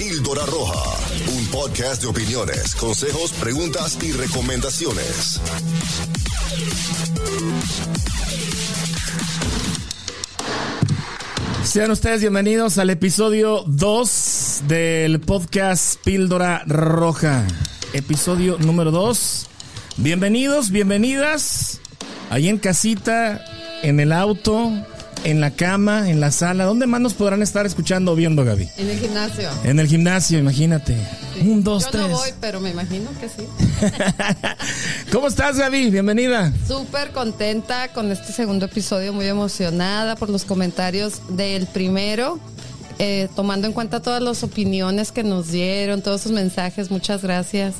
Píldora Roja, un podcast de opiniones, consejos, preguntas y recomendaciones. Sean ustedes bienvenidos al episodio 2 del podcast Píldora Roja. Episodio número 2. Bienvenidos, bienvenidas. Ahí en casita, en el auto, en la cama, en la sala. ¿Dónde más nos podrán estar escuchando o viendo, Gaby? En el gimnasio. En el gimnasio, imagínate. Un, dos, Yo tres. no voy, pero me imagino que sí. ¿Cómo estás, Gaby? Bienvenida. Súper contenta con este segundo episodio, muy emocionada por los comentarios del primero. eh, tomando en cuenta todas las opiniones que nos dieron, todos sus mensajes, muchas gracias.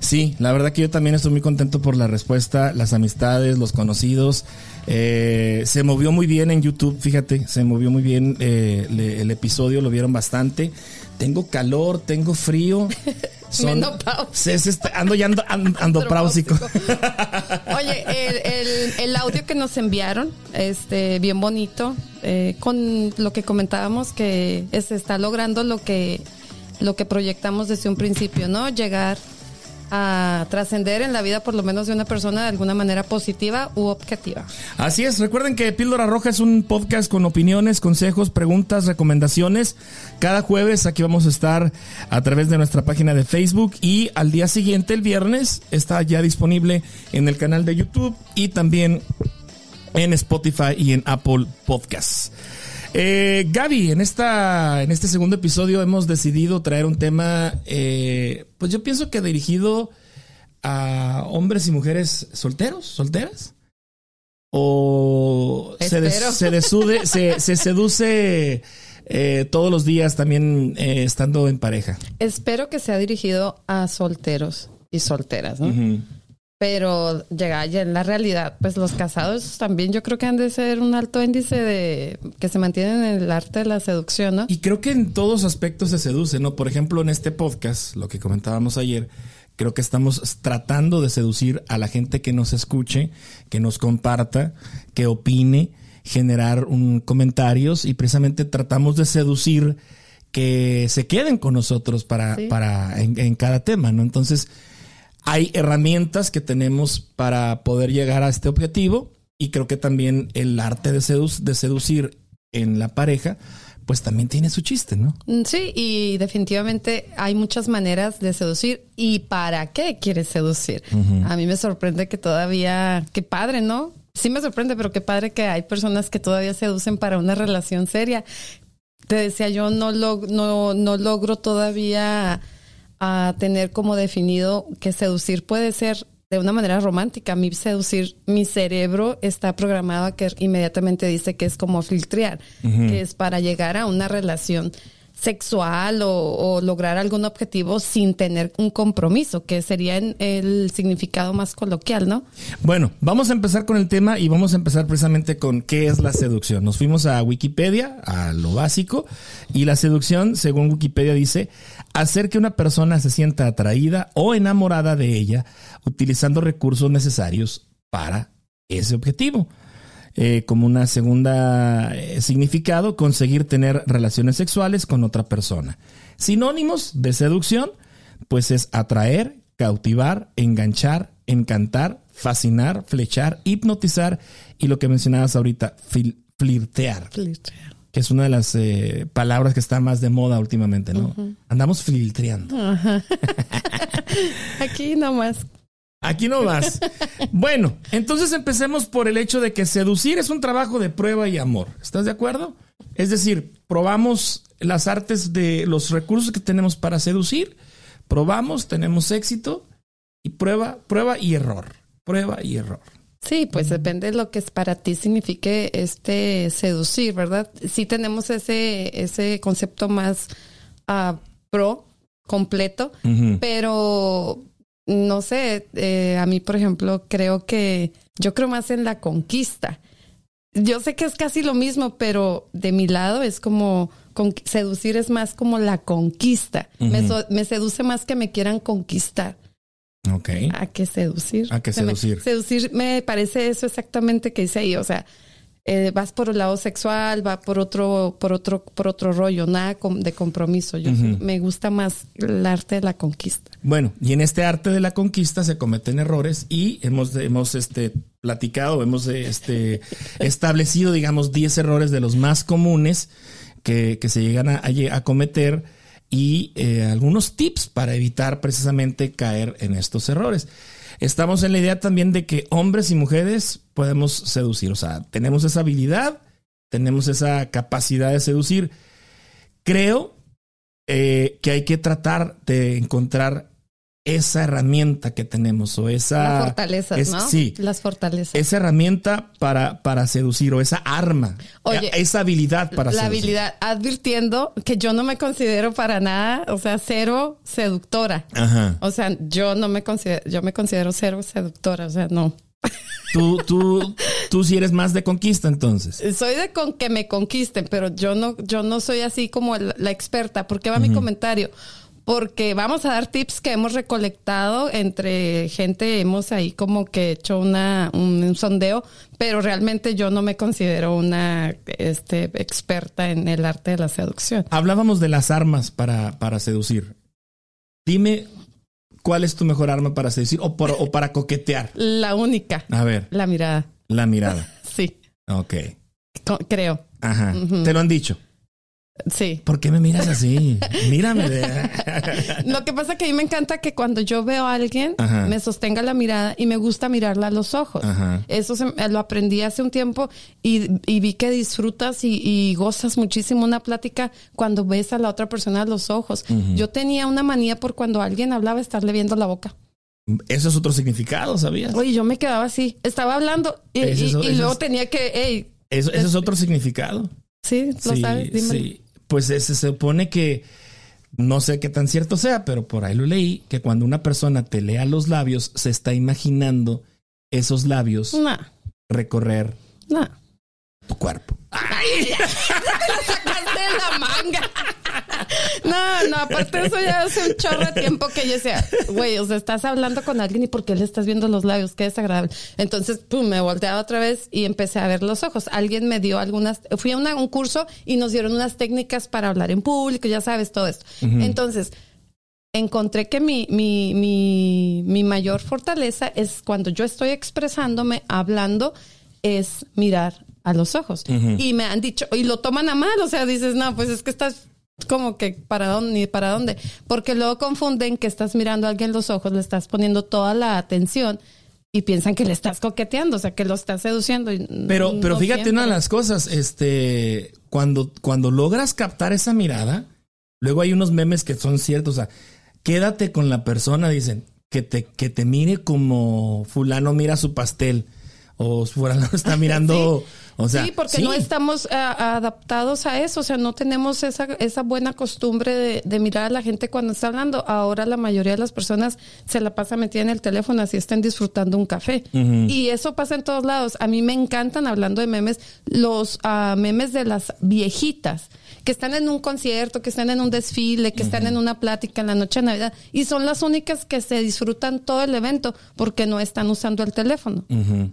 Sí, la verdad que yo también estoy muy contento por la respuesta, las amistades, los conocidos. Eh, se movió muy bien en YouTube, fíjate, se movió muy bien eh, le- el episodio, lo vieron bastante. Tengo calor, tengo frío. Menopausia. Se- se está- ando ya ando, ando, andopráusico. Oye, el, el- el audio que nos enviaron, este, bien bonito, eh, con lo que comentábamos que se está logrando lo que, lo que proyectamos desde un principio, ¿no? Llegar trascender en la vida por lo menos de una persona de alguna manera positiva u objetiva. Así es, recuerden que Píldora Roja es un podcast con opiniones, consejos, preguntas, recomendaciones. Cada jueves aquí vamos a estar a través de nuestra página de Facebook y al día siguiente, el viernes, está ya disponible en el canal de YouTube y también en Spotify y en Apple Podcasts. Eh, Gaby, en esta, en este segundo episodio hemos decidido traer un tema, eh, pues yo pienso que dirigido a hombres y mujeres solteros, solteras. O se, des- se desude- se, se seduce eh, todos los días también eh, estando en pareja. Espero que sea dirigido a solteros y solteras, ¿no? Pero llega ya en la realidad, pues los casados también yo creo que han de ser un alto índice de que se mantienen en el arte de la seducción, ¿no? Y creo que en todos aspectos se seduce, ¿no? Por ejemplo, en este podcast, lo que comentábamos ayer, creo que estamos tratando de seducir a la gente que nos escuche, que nos comparta, que opine, generar un comentarios y precisamente tratamos de seducir que se queden con nosotros para, Sí. para en, en cada tema, ¿no? Entonces, hay herramientas que tenemos para poder llegar a este objetivo y creo que también el arte de, sedu- de seducir en la pareja, pues también tiene su chiste, ¿no? Mm, Sí, y definitivamente hay muchas maneras de seducir. ¿Y para qué quieres seducir? A mí me sorprende que todavía, qué padre, ¿no? Sí me sorprende, pero qué padre que hay personas que todavía seducen para una relación seria. Te decía, yo no, log- no, no logro todavía a tener como definido que seducir puede ser de una manera romántica. Mí seducir, mi cerebro está programado a que inmediatamente dice que es como filtrear, que es para llegar a una relación sexual o, o lograr algún objetivo sin tener un compromiso, que sería en el significado más coloquial, ¿no? Bueno, vamos a empezar con el tema y vamos a empezar precisamente con qué es la seducción. Nos fuimos a Wikipedia, a lo básico, y la seducción, según Wikipedia, dice hacer que una persona se sienta atraída o enamorada de ella utilizando recursos necesarios para ese objetivo. Eh, como una segunda eh, significado, conseguir tener relaciones sexuales con otra persona. Sinónimos de seducción, pues es atraer, cautivar, enganchar, encantar, fascinar, flechar, hipnotizar y lo que mencionabas ahorita, fil- flirtear, que es una de las eh, palabras que está más de moda últimamente, ¿no? Andamos filtreando. Aquí nomás. Aquí no más. bueno, entonces empecemos por el hecho de que seducir es un trabajo de prueba y amor. ¿Estás de acuerdo? Es decir, probamos las artes de los recursos que tenemos para seducir, probamos, tenemos éxito y prueba, prueba y error. Prueba y error. Sí, pues depende de lo que es para ti signifique este seducir, ¿verdad? Sí tenemos ese, ese concepto más ah, pro, completo, pero no sé, eh, a mí, por ejemplo, creo que yo creo más en la conquista. Yo sé que es casi lo mismo, pero de mi lado es como seducir es más como la conquista. me, so- me seduce más que me quieran conquistar. Ok. A que seducir. A que Se me- seducir. seducir me parece eso exactamente que dice ahí. O sea, eh, vas por el lado sexual, va por otro, por otro, por otro rollo, nada de compromiso. Yo me gusta más el arte de la conquista. Bueno, y en este arte de la conquista se cometen errores y hemos, hemos este, platicado, hemos este, establecido, digamos, 10 errores de los más comunes que, que se llegan a, a cometer y eh, algunos tips para evitar precisamente caer en estos errores. Estamos en la idea también de que hombres y mujeres podemos seducir, o sea, tenemos esa habilidad, tenemos esa capacidad de seducir. Creo eh, que hay que tratar de encontrar esa herramienta que tenemos o esa Ah, es- ¿no? Sí, Las fortalezas. esa herramienta para, para seducir o esa arma, Oye, esa habilidad para la seducir. habilidad, advirtiendo que yo no me considero para nada, o sea, cero seductora. Ajá. O sea, yo no me considero, yo me considero cero seductora, o sea, no. Tú, tú, tú sí eres más de conquista entonces. Soy de con que me conquisten, pero yo no, yo no soy así como la experta. ¿Por qué va mi comentario? Porque vamos a dar tips que hemos recolectado entre gente, hemos ahí como que hecho una, un, un sondeo, pero realmente yo no me considero una este, experta en el arte de la seducción. Hablábamos de las armas para, para seducir. Dime cuál es tu mejor arma para seducir o, por- o para coquetear. La única, A ver, la mirada. la mirada. Sí, Ok. creo. Ajá. Te lo han dicho. Sí. ¿Por qué me miras así? Mírame. Lo que pasa que a mí me encanta que cuando yo veo a alguien, Ajá. me sostenga la mirada y me gusta mirarla a los ojos. Ajá. Eso se- lo aprendí hace un tiempo y, y vi que disfrutas y, y gozas muchísimo una plática cuando ves a la otra persona a los ojos. Yo tenía una manía por cuando alguien hablaba estarle viendo la boca. Eso es otro significado, ¿sabías? Oye, yo me quedaba así. Estaba hablando y, Ese es- ese luego es- tenía que, hey, Eso, eso es otro significado. sí, lo sabes, dímelo. sí. Pues ese se supone que no sé qué tan cierto sea, pero por ahí lo leí que cuando una persona te lea los labios, se está imaginando esos labios recorrer no. Tu cuerpo. sacaste de la manga. No, no, aparte eso ya hace un chorro de tiempo que yo decía, güey, o sea, estás hablando con alguien y por qué le estás viendo los labios, qué desagradable. Entonces, pum, me volteaba otra vez y empecé a ver los ojos. Alguien me dio algunas, fui a una- un curso y nos dieron unas técnicas para hablar en público, ya sabes, todo esto. Entonces, encontré que mi, mi, mi, mi mayor fortaleza es cuando yo estoy expresándome, hablando, es mirar a los ojos. Y me han dicho, y lo toman a mal, o sea, dices, no, pues es que estás como que para dónde, ni para dónde, porque luego confunden que estás mirando a alguien los ojos, le estás poniendo toda la atención y piensan que le estás coqueteando, o sea, que lo estás seduciendo. y Pero, pero fíjate siempre. una de las cosas, este, cuando, cuando logras captar esa mirada, luego hay unos memes que son ciertos, o sea, quédate con la persona, dicen, que te, que te mire como fulano mira su pastel, o fulano está mirando, o sea. sí, porque sí. no estamos ah, adaptados a eso, o sea, no tenemos esa, esa buena costumbre de, de mirar a la gente cuando está hablando. Ahora la mayoría de las personas se la pasa metida en el teléfono así estén disfrutando un café. Y eso pasa en todos lados. A mí me encantan, hablando de memes, los ah, memes de las viejitas que están en un concierto, que están en un desfile, que están en una plática en la noche de Navidad y son las únicas que se disfrutan todo el evento porque no están usando el teléfono. Ujú.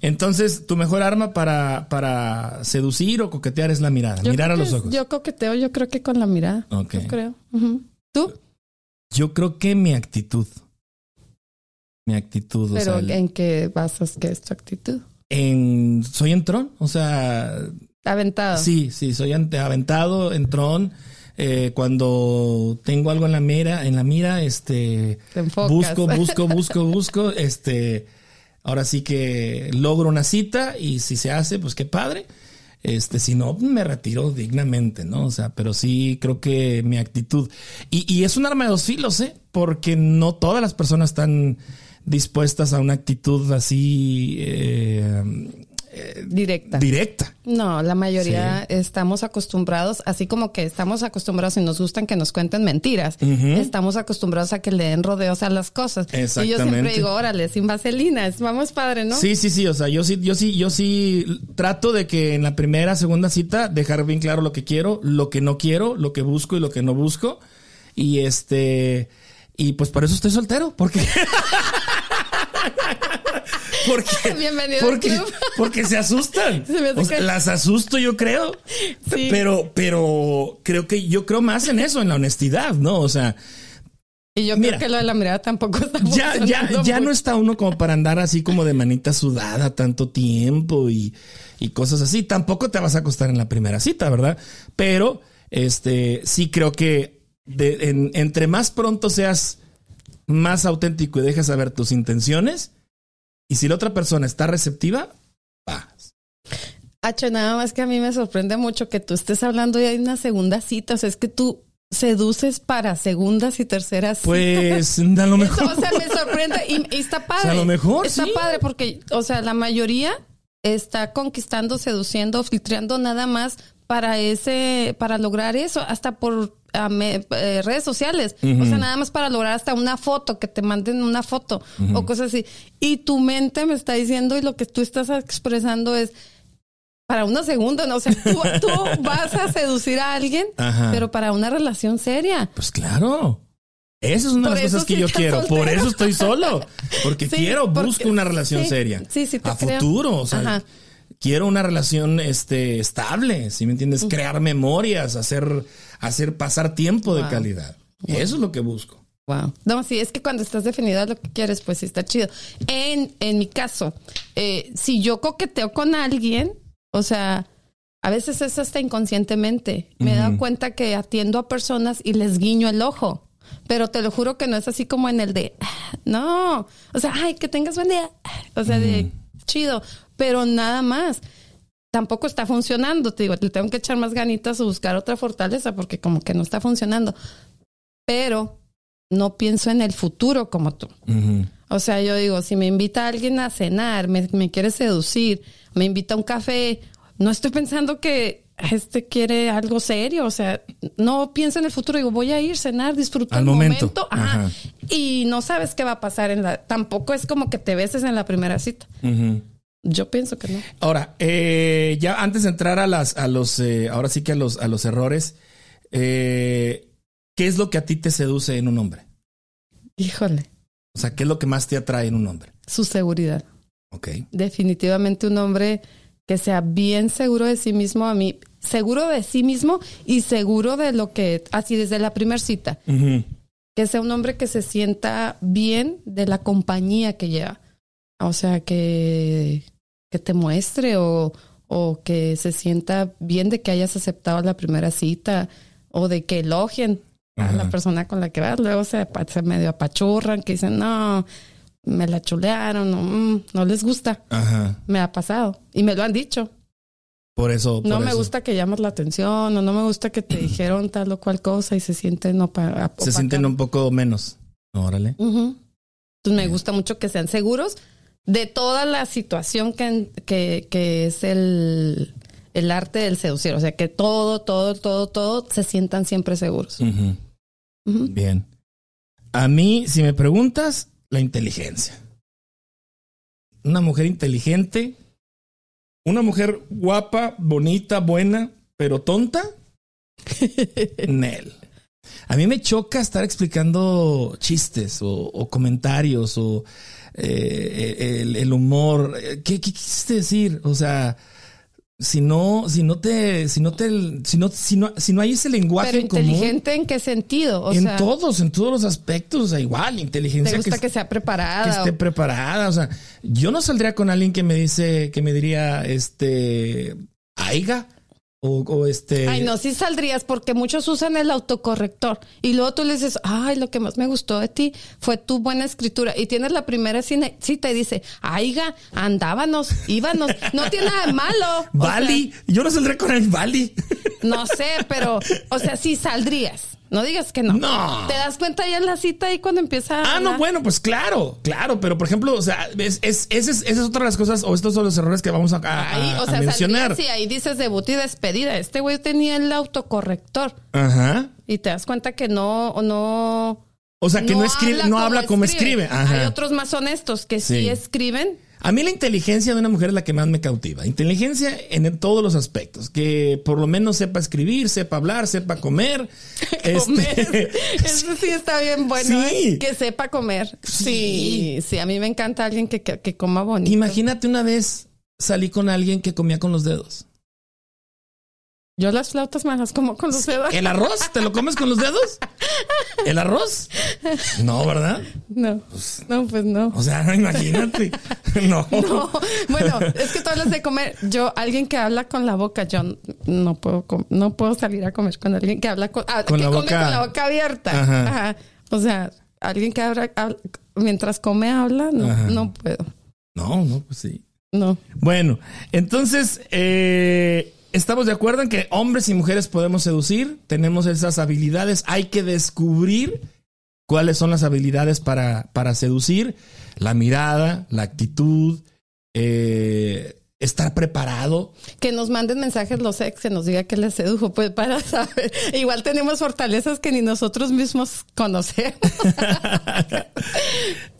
Entonces, tu mejor arma para, para seducir o coquetear es la mirada, Yo mirar a los ojos. Yo coqueteo, yo creo que con la mirada. Ok. Yo creo. ¿Tú? Yo creo que mi actitud. Mi actitud, o Pero sea, ¿en qué basas que es tu actitud? en, soy entrón, o sea, Aventado. Sí, sí, soy aventado, entrón. Eh, cuando tengo algo en la mira, en la mira, este Te busco, busco, busco, busco, este ahora sí que logro una cita y si se hace, pues qué padre. Este, si no, me retiro dignamente, ¿no? O sea, pero sí creo que mi actitud. Y, y es un arma de dos filos, ¿eh? Porque no todas las personas están dispuestas a una actitud así eh, Directa. directa. No, la mayoría estamos acostumbrados, así como que estamos acostumbrados y nos gustan que nos cuenten mentiras, estamos acostumbrados a que le den rodeos a las cosas. Y yo siempre Exactamente. digo, órale, sin vaselina, es- vamos padre, ¿no? Sí, sí, sí. O sea, yo sí, yo sí, yo sí trato de que en la primera, segunda cita dejar bien claro lo que quiero, lo que no quiero, lo que busco y lo que no busco. Y este, y pues por eso estoy soltero, porque Porque, Bienvenido al porque, club. porque se asustan. Se O sea, Las asusto, yo creo. Sí. Pero, pero creo que yo creo más en eso, en la honestidad, ¿no? O sea, Y yo Mira. creo que lo de la mirada tampoco está ya, ya, ya no está uno como para andar así como de manita sudada tanto tiempo y, y cosas así. Tampoco te vas a acostar en la primera cita, ¿verdad? Pero este sí creo que de- en- entre más pronto seas más auténtico y dejes saber tus intenciones, y si la otra persona está receptiva, vas. Hacho, nada más que a mí me sorprende mucho que tú estés hablando de una segunda cita. O sea, es que tú seduces para segundas y terceras citas. Pues a lo mejor. O sea, me sorprende y, y está padre. O sea, a lo mejor, Está sí. padre porque, o sea, la mayoría está conquistando, seduciendo, filtrando nada más para ese, para lograr eso, hasta por me- eh, redes sociales. O sea, nada más para lograr hasta una foto, que te manden una foto o cosas así. Y tu mente me está diciendo y lo que tú estás expresando es para una segunda, ¿no? O sea, tú, tú vas a seducir a alguien, Ajá. pero para una relación seria. Pues claro. Esa es una Por de las cosas que yo quiero. Por eso estoy solo. Porque Sí, quiero, porque- busco una relación sí, seria. sí, sí, te A creo. futuro. O sea, Ajá. Quiero una relación este, estable. Si me entiendes? Crear memorias, hacer, hacer pasar tiempo de Wow. calidad. Eso es lo que busco. Wow. No, sí, es que cuando estás definido a lo que quieres, pues sí está chido. En, en mi caso, eh, si yo coqueteo con alguien, o sea, a veces es hasta inconscientemente. Me he dado cuenta que atiendo a personas y les guiño el ojo. Pero te lo juro que no es así como en el de, "Ah", no, o sea, ay, que tengas buen día. O sea, de chido, pero nada más. Tampoco está funcionando, te digo, le tengo que echar más ganitas o buscar otra fortaleza porque como que no está funcionando. Pero no pienso en el futuro como tú. O sea, yo digo, si me invita alguien a cenar, me, me quiere seducir, me invita a un café, no estoy pensando que este quiere algo serio. O sea, no pienso en el futuro. Digo, voy a ir a cenar, disfruto Al el momento. momento. Ajá. Ajá. Y no sabes qué va a pasar en la. Tampoco es como que te beses en la primera cita. Yo pienso que no. Ahora, eh, ya antes de entrar a las, a los, eh, ahora sí que a los, a los errores, eh, ¿qué es lo que a ti te seduce en un hombre? Híjole, O sea, ¿qué es lo que más te atrae en un hombre? su seguridad. Ok. definitivamente un hombre que sea bien seguro de sí mismo a mí, seguro de sí mismo y seguro de lo que, así desde la primera cita, que sea un hombre que se sienta bien de la compañía que lleva. O sea, que, que te muestre o, o que se sienta bien de que hayas aceptado la primera cita o de que elogien a la persona con la que vas. Luego se, se medio apachurran, que dicen, no, me la chulearon, no, mm, no les gusta. Ajá. Me ha pasado y me lo han dicho. Por eso. No por me eso. gusta que llamas la atención o no me gusta que te dijeron tal o cual cosa y se sienten opa- Se sienten un poco menos. Órale. Entonces me gusta mucho que sean seguros de toda la situación que, que, que es el, el arte del seducir. O sea, que todo, todo, todo, todo se sientan siempre seguros. Bien. A mí, si me preguntas, la inteligencia. Una mujer inteligente, una mujer guapa, bonita, buena, pero tonta. Nel. A mí me choca estar explicando chistes o, o comentarios o eh, el, el humor. ¿Qué, ¿Qué quisiste decir? O sea, si no, si no te, si no te, si no, si no, si no hay ese lenguaje Pero común inteligente en qué sentido? O en sea, todos, en todos los aspectos, o sea, igual, inteligencia ¿te gusta que, que, sea preparada? que esté preparada. O sea, yo no saldría con alguien que me dice, que me diría, este, aiga, o, o este. Ay, no, sí saldrías porque muchos usan el autocorrector y luego tú le dices, ay, lo que más me gustó de ti fue tu buena escritura y tienes la primera cine- cita y dice, aiga, andábanos, íbanos, no tiene nada de malo. Bali, yo no saldría con el Bali. no sé, pero, o sea, sí saldrías. No digas que no. No. Te das cuenta ya en la cita y cuando empieza. Ah, no, bueno, pues claro, claro, pero por ejemplo, o sea, es, es, esa es, es otra de las cosas, o estos son los errores que vamos a, a- Ahí, o a sea, mencionar. y ahí dices debut y despedida. Este güey tenía el autocorrector Ajá. y te das cuenta que no, no. O sea, que no, escribe, no habla como escribe. Ajá. Hay otros más honestos que sí, Sí. escriben A mí la inteligencia de una mujer es la que más me cautiva. Inteligencia en todos los aspectos. Que por lo menos sepa escribir, sepa hablar, sepa comer. Comer. Este, Eso sí está bien bueno. Sí. ¿eh? Que sepa comer. Sí, sí, a mí me encanta alguien que, que, que coma bonito. Imagínate una vez salí con alguien que comía con los dedos. Yo las flautas me las como con los dedos. ¿El arroz? ¿Te lo comes con los dedos? ¿El arroz? No, ¿verdad? No, no, pues no. O sea, imagínate. No. No, bueno, es que tú hablas de comer. Yo, alguien que habla con la boca, yo no puedo, no puedo salir a comer con alguien que habla con, ah, Con que la come boca- con la boca abierta. Ajá. Ajá. O sea, alguien que habla, habla- mientras come habla, no, Ajá. no puedo. No, no, pues sí. No. Bueno, entonces, eh, estamos de acuerdo en que hombres y mujeres podemos seducir, tenemos esas habilidades, hay que descubrir cuáles son las habilidades para, para seducir, la mirada, la actitud, eh, estar preparado. Que nos manden mensajes los ex, que nos diga que les sedujo, pues para saber. Igual tenemos fortalezas que ni nosotros mismos conocemos.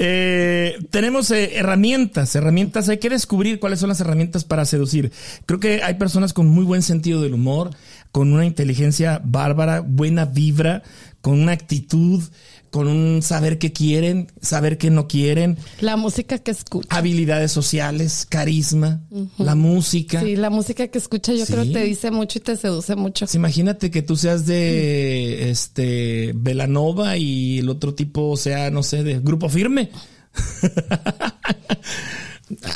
Eh, tenemos eh, herramientas, herramientas, hay que descubrir cuáles son las herramientas para seducir. Creo que hay personas con muy buen sentido del humor, con una inteligencia bárbara, buena vibra, con una actitud, con un saber qué quieren, saber qué no quieren, La música que escucha. habilidades sociales, carisma, la música. Sí, la música que escucha yo Sí. creo te dice mucho y te seduce mucho. Imagínate que tú seas de este Velanova y el otro tipo sea, no sé, de grupo firme.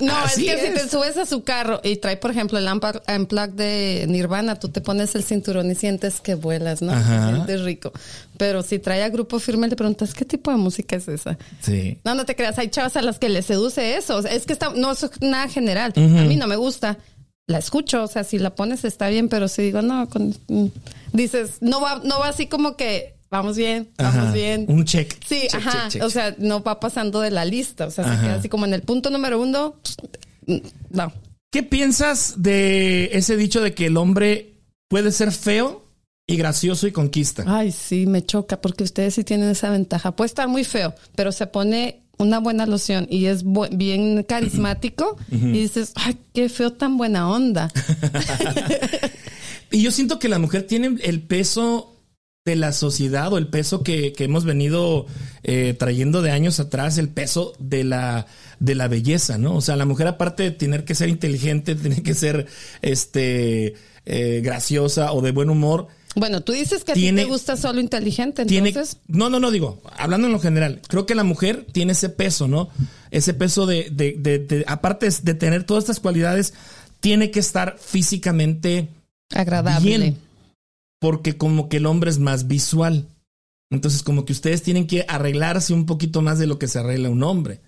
No, Así es que si te subes a su carro y trae, por ejemplo, el Unplug de Nirvana, tú te pones el cinturón y sientes que vuelas, ¿no? Ajá. Te sientes rico. Pero si trae a grupo firme, le preguntas, ¿qué tipo de música es esa? Sí. No, no te creas, hay chavas a las que les seduce eso. Es que está, no es nada general. A mí no me gusta. La escucho, o sea, si la pones está bien, pero si digo, no, con- mm, dices, no va, no va así como que vamos bien, vamos Ajá. bien. Un check. Sí, Check, ajá. check, check. O sea, no va pasando de la lista. O sea, Ajá. se queda así como en el punto número uno. mm, No. ¿Qué piensas de ese dicho de que el hombre puede ser feo y gracioso y conquista? Ay, sí, me choca porque ustedes sí tienen esa ventaja. Puede estar muy feo, pero se pone una buena loción y es bien carismático y dices, ay, qué feo tan buena onda. Y yo siento que la mujer tiene el peso de la sociedad o el peso que, que hemos venido eh, trayendo de años atrás, el peso de la, de la belleza, ¿no? O sea, la mujer aparte de tener que ser inteligente, tiene que ser este eh, graciosa o de buen humor. Bueno, tú dices que a ti te gusta solo inteligente, Tiene, entonces. no, no, no digo, hablando en lo general, creo que la mujer tiene ese peso, ¿no? Ese peso de, de, de, de- aparte de tener todas estas cualidades, tiene que estar físicamente Agradable. bien, porque como que el hombre es más visual. Entonces, como que ustedes tienen que arreglarse un poquito más de lo que se arregla un hombre,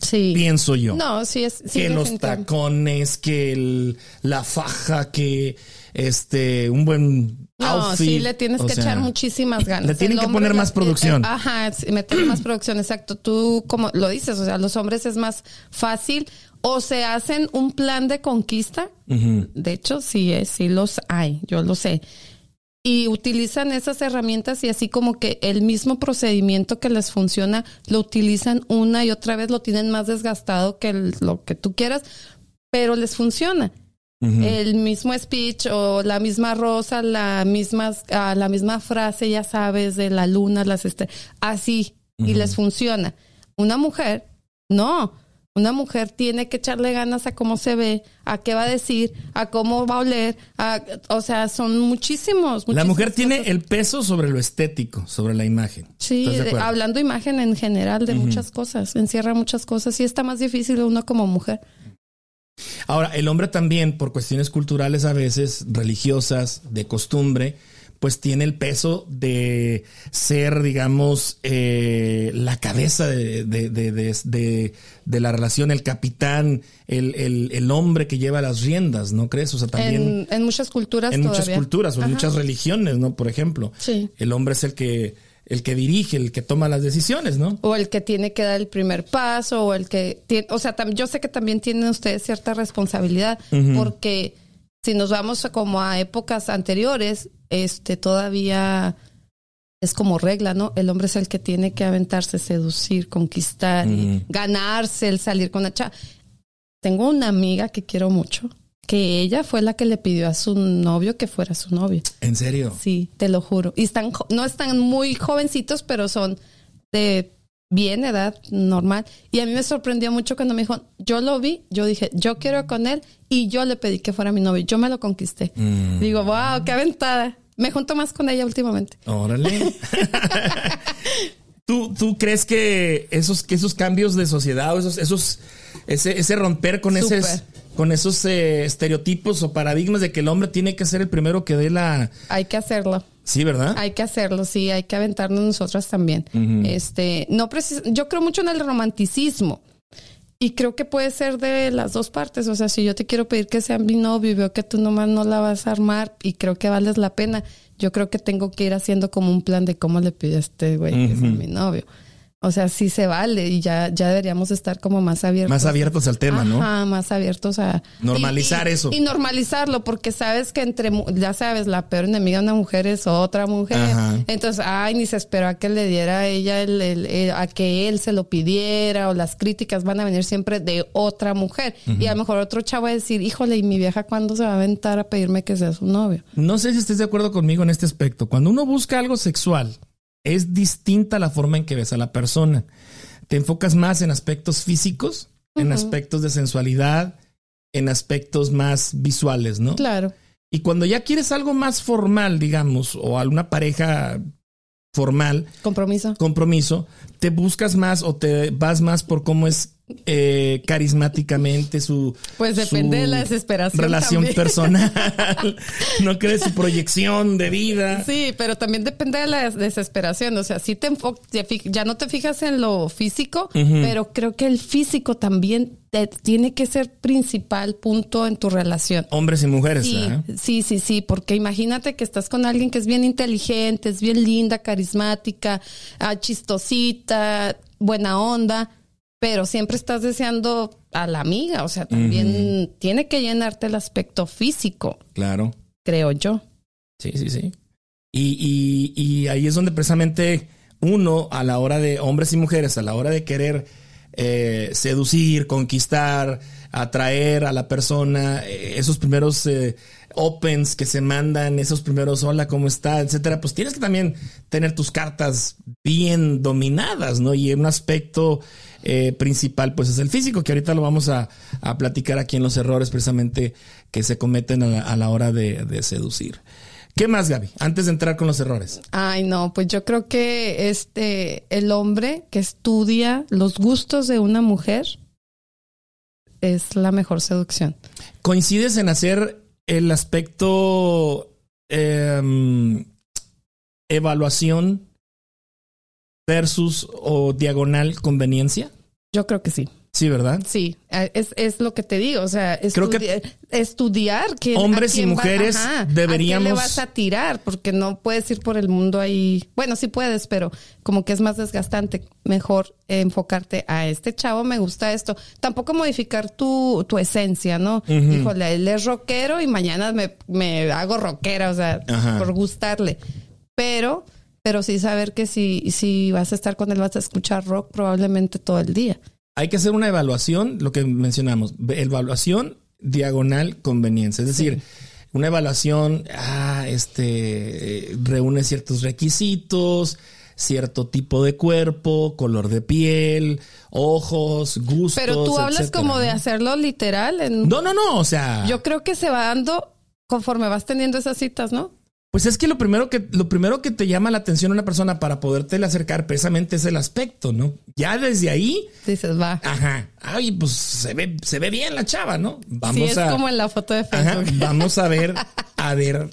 Sí. pienso yo. No, sí es. Sí, que los tacones, que el- la faja, que este, un buen No, sí le tienes que sea, echar muchísimas ganas. le tienen El que poner más la- producción. eh, ajá, meter más producción, exacto. Tú, como lo dices, o sea, los hombres es más fácil o se hacen un plan de conquista. De hecho, sí, es, sí los hay, yo lo sé. Y utilizan esas herramientas y así como que el mismo procedimiento que les funciona, lo utilizan una y otra vez, lo tienen más desgastado que el- lo que tú quieras, pero les funciona El mismo speech o la misma rosa, la misma, ah, la misma frase, ya sabes, de la luna, las estrellas, así, y les funciona. Una mujer, no. Una mujer tiene que echarle ganas a cómo se ve, a qué va a decir, a cómo va a oler, a- o sea, son muchísimos. La mujer tiene el peso sobre lo estético, sobre la imagen. Sí, ¿Estás de hablando imagen en general de muchas cosas, encierra muchas cosas y está más difícil uno como mujer. Ahora, el hombre también, por cuestiones culturales a veces, religiosas, de costumbre, pues tiene el peso de ser, digamos, eh, la cabeza de, de- de- la relación, el capitán, el, el- el hombre que lleva las riendas, ¿no crees? O sea, también En, en muchas culturas en muchas culturas o en Ajá. muchas religiones, ¿no? Por ejemplo, Sí. el hombre es el que, el que dirige, el que toma las decisiones, ¿no? o el que tiene que dar el primer paso, o el que tiene, o sea, yo sé que también tienen ustedes cierta responsabilidad, porque si nos vamos a como a épocas anteriores, este todavía es como regla, ¿no? El hombre es el que tiene que aventarse, seducir, conquistar, ganarse, el salir con la chava. tengo una amiga que quiero mucho, que ella fue la que le pidió a su novio que fuera su novio. ¿En serio? Sí, te lo juro. Y están, no están muy jovencitos, pero son de bien edad normal. Y a mí me sorprendió mucho cuando me dijo, yo lo vi, yo dije, yo quiero con él y yo le pedí que fuera mi novio. Yo me lo conquisté. Mm. Digo, wow, qué aventada. Me junto más con ella últimamente. Órale. ¿Tú, ¿Tú crees que esos, que esos cambios de sociedad o esos, esos, ese, ese romper con Súper. esos, con esos eh, estereotipos o paradigmas de que el hombre tiene que ser el primero que dé la. Hay que hacerlo. Sí, ¿verdad? Hay que hacerlo, sí, hay que aventarnos nosotras también. Este, no precis- yo creo mucho en el romanticismo. Y creo que puede ser de las dos partes. O sea, si yo te quiero pedir que sea mi novio y veo que tú nomás no la vas a armar y creo que vales la pena, yo creo que tengo que ir haciendo como un plan de cómo le pido a este güey que sea mi novio. O sea, sí se vale y ya, ya deberíamos estar como más abiertos. Más abiertos al tema, ¿no? Ajá, más abiertos a Normalizar y- y- eso. Y normalizarlo, porque sabes que entre, ya sabes, la peor enemiga de una mujer es otra mujer. Ajá. Entonces, ay, ni se esperó a que le diera a ella, el, el- el- a que él se lo pidiera, o las críticas van a venir siempre de otra mujer. Y a lo mejor otro chavo va a decir, híjole, ¿y mi vieja cuándo se va a aventar a pedirme que sea su novio? No sé si estés de acuerdo conmigo en este aspecto. Cuando uno busca algo sexual, es distinta la forma en que ves a la persona. Te enfocas más en aspectos físicos, en aspectos de sensualidad, en aspectos más visuales, ¿no? Claro. Y cuando ya quieres algo más formal, digamos, o alguna pareja formal, Compromiso. compromiso, te buscas más o te vas más por cómo es eh, carismáticamente su Pues depende su de la desesperación relación también. personal no crees su proyección de vida Sí, pero también depende de la des- desesperación. O sea, si te ya no te fijas en lo físico, pero creo que el físico también te- tiene que ser principal punto en tu relación. hombres y mujeres sí, sí, sí, porque imagínate que estás con alguien que es bien inteligente, es bien linda, carismática, ah, chistosita, buena onda, pero siempre estás deseando a la amiga, o sea, también tiene que llenarte el aspecto físico, claro. creo yo. sí sí sí. Y, y, y ahí es donde precisamente uno a la hora de hombres y mujeres a la hora de querer eh, seducir conquistar atraer a la persona eh, esos primeros eh, opens que se mandan esos primeros hola cómo está etcétera pues tienes que también tener tus cartas bien dominadas no y un aspecto eh, principal pues es el físico que ahorita lo vamos a, a platicar aquí en los errores precisamente que se cometen a la, a la hora de, de seducir ¿Qué más, Gaby? Antes de entrar con los errores. Ay, no, pues yo creo que este el hombre que estudia los gustos de una mujer es la mejor seducción. ¿Coincides en hacer el aspecto em, evaluación versus o diagonal conveniencia? Yo creo que sí. Sí, ¿verdad? Sí, eh, es, es lo que te digo, o sea, Creo que estudi- estudiar quién- hombres a y quién va- mujeres ¿a deberíamos- qué le vas a tirar? Porque no puedes ir por el mundo ahí. Bueno, sí puedes, pero como que es más desgastante. Mejor enfocarte a este chavo, me gusta esto. Tampoco modificar tu, tu esencia, ¿no? Híjole, él es rockero y mañana me, me hago rockera, o sea, Ajá. por gustarle. Pero, pero sí saber que si, si vas a estar con él, vas a escuchar rock probablemente todo el día. Hay que hacer una evaluación, lo que mencionamos, evaluación diagonal conveniencia. Es decir, una evaluación, ah, este, reúne ciertos requisitos, cierto tipo de cuerpo, color de piel, ojos, gustos. Pero tú hablas etcétera, como de hacerlo literal. En, No, no, no, o sea, Yo creo que se va dando conforme vas teniendo esas citas, ¿no? Pues es que lo primero que lo primero que te llama la atención a una persona para poderte acercar precisamente es el aspecto, ¿no? Ya desde ahí, Dices, va. ajá, ay, pues se ve se ve bien la chava, ¿no? Vamos sí, es a como en la foto de Ajá, Facebook. vamos a ver, a ver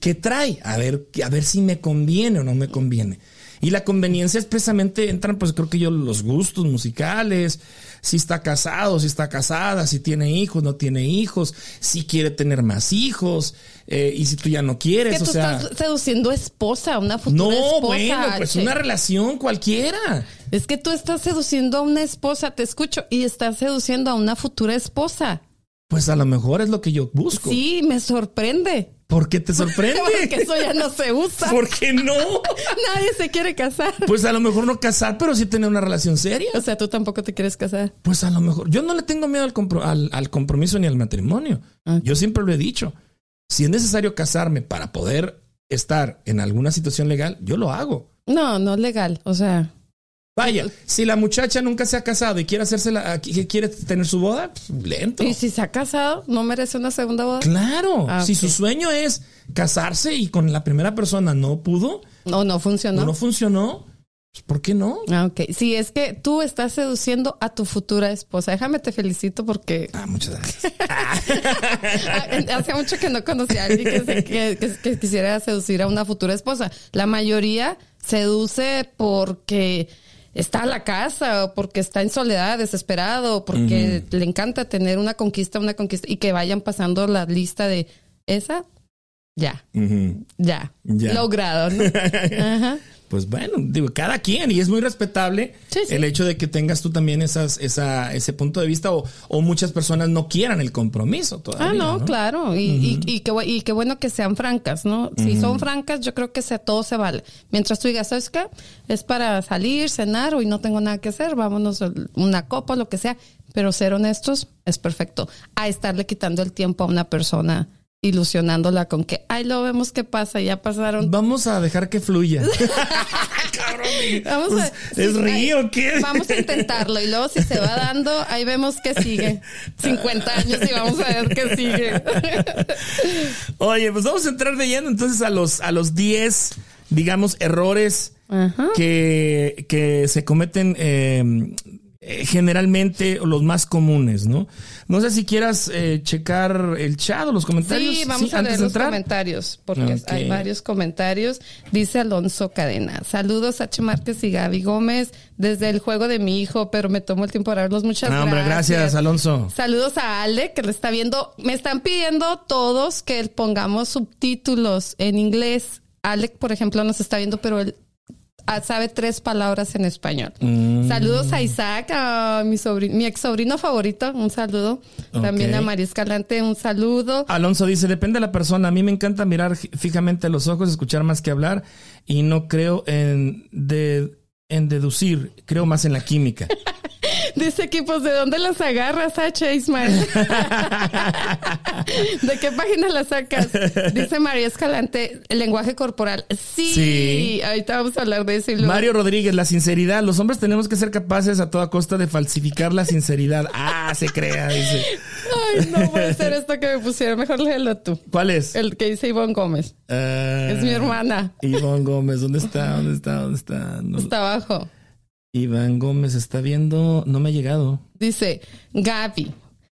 qué trae, a ver, a ver si me conviene o no me conviene. Y la conveniencia es precisamente, entran pues creo que yo los gustos musicales, si está casado, si está casada, si tiene hijos, no tiene hijos, si quiere tener más hijos, eh, y si tú ya no quieres, que o tú sea... estás seduciendo esposa, una futura No, esposa. bueno, pues una relación cualquiera. Es que tú estás seduciendo a una esposa, te escucho, y estás seduciendo a una futura esposa. Pues a lo mejor es lo que yo busco. Sí, me sorprende. ¿Por qué te sorprende? Porque eso ya no se usa. ¿Por qué no? Nadie se quiere casar. Pues a lo mejor no casar, pero sí tener una relación seria. O sea, tú tampoco te quieres casar. Pues a lo mejor. Yo no le tengo miedo al, compro- al- al compromiso ni al matrimonio. Ah. Yo siempre lo he dicho. Si es necesario casarme para poder estar en alguna situación legal, yo lo hago. No, no es legal. O sea, Vaya, si la muchacha nunca se ha casado y quiere hacerse la, quiere tener su boda, pues, lento. y si se ha casado, no merece una segunda boda. Claro, Ah, si su sueño es casarse y con la primera persona no pudo, No, no funcionó. no, no funcionó, pues, ¿por qué no? Ah, ok. Si es que tú estás seduciendo a tu futura esposa, déjame te felicito porque Ah, muchas gracias. Hace mucho que no conocía a alguien que, se- que- que- que quisiera seducir a una futura esposa. La mayoría seduce porque está a la casa o porque está en soledad, desesperado, o porque le encanta tener una conquista, una conquista y que vayan pasando la lista de esa, ya, ya, Ya. logrado, ¿no? Ajá. Pues bueno, digo, cada quien, y es muy respetable Sí, sí. el hecho de que tengas tú también esas, esa, ese punto de vista, o, o muchas personas no quieran el compromiso todavía. Ah, no, claro. Y, y, y qué, bu- y qué bueno que sean francas, ¿no? Si son francas, yo creo que se, todo se vale. Mientras tú digas, ¿sabes qué? Es para salir, cenar, hoy no tengo nada que hacer, vámonos a una copa, lo que sea. Pero ser honestos es perfecto. A estarle quitando el tiempo a una persona, ilusionándola con que, ay, lo vemos qué pasa, ya pasaron. Vamos a dejar que fluya. Vamos Pues, a, ¿es sí, río qué? Vamos a intentarlo y luego si se va dando, ahí vemos que sigue. 50 años y vamos a ver qué sigue. Oye, pues vamos a entrar de lleno entonces a los, a los 10, digamos, errores Ajá. que, que se cometen eh, eh, generalmente los más comunes, ¿no? No sé si quieras eh, checar el chat o los comentarios. Sí, vamos a leer los entrar. comentarios, porque hay varios comentarios. Dice Alonso Cadena. Saludos H. Márquez y Gaby Gómez desde el juego de mi hijo, pero me tomo el tiempo para verlos. Muchas Ah, hombre, gracias, Alonso. Saludos a Ale, que lo está viendo. Me están pidiendo todos que pongamos subtítulos en inglés. Alec, por ejemplo, nos está viendo, pero él sabe tres palabras en español. Mm. Saludos a Isaac, a mi sobrino, mi ex sobrino favorito, un saludo. También a María Escalante, un saludo. Alonso dice, depende de la persona. A mí me encanta mirar fi- fijamente los ojos, escuchar más que hablar y no creo en, de, en deducir, creo más en la química. Dice aquí, pues, ¿de dónde las agarras, H. Ismael? ¿De qué página las sacas? Dice María Escalante, el lenguaje corporal. Sí, Sí. ahorita vamos a hablar de eso. y luego- Mario Rodríguez, la sinceridad. Los hombres tenemos que ser capaces a toda costa de falsificar la sinceridad. Ah, se crea, dice. Ay, no puede ser esto que me pusieron. Mejor léelo tú. ¿Cuál es? El que dice Ivonne Gómez. Ah, Es mi hermana. Iván Gómez, ¿dónde está? ¿Dónde está? ¿Dónde está? No- Está abajo. Iván Gómez está viendo. No me ha llegado. Dice Gaby.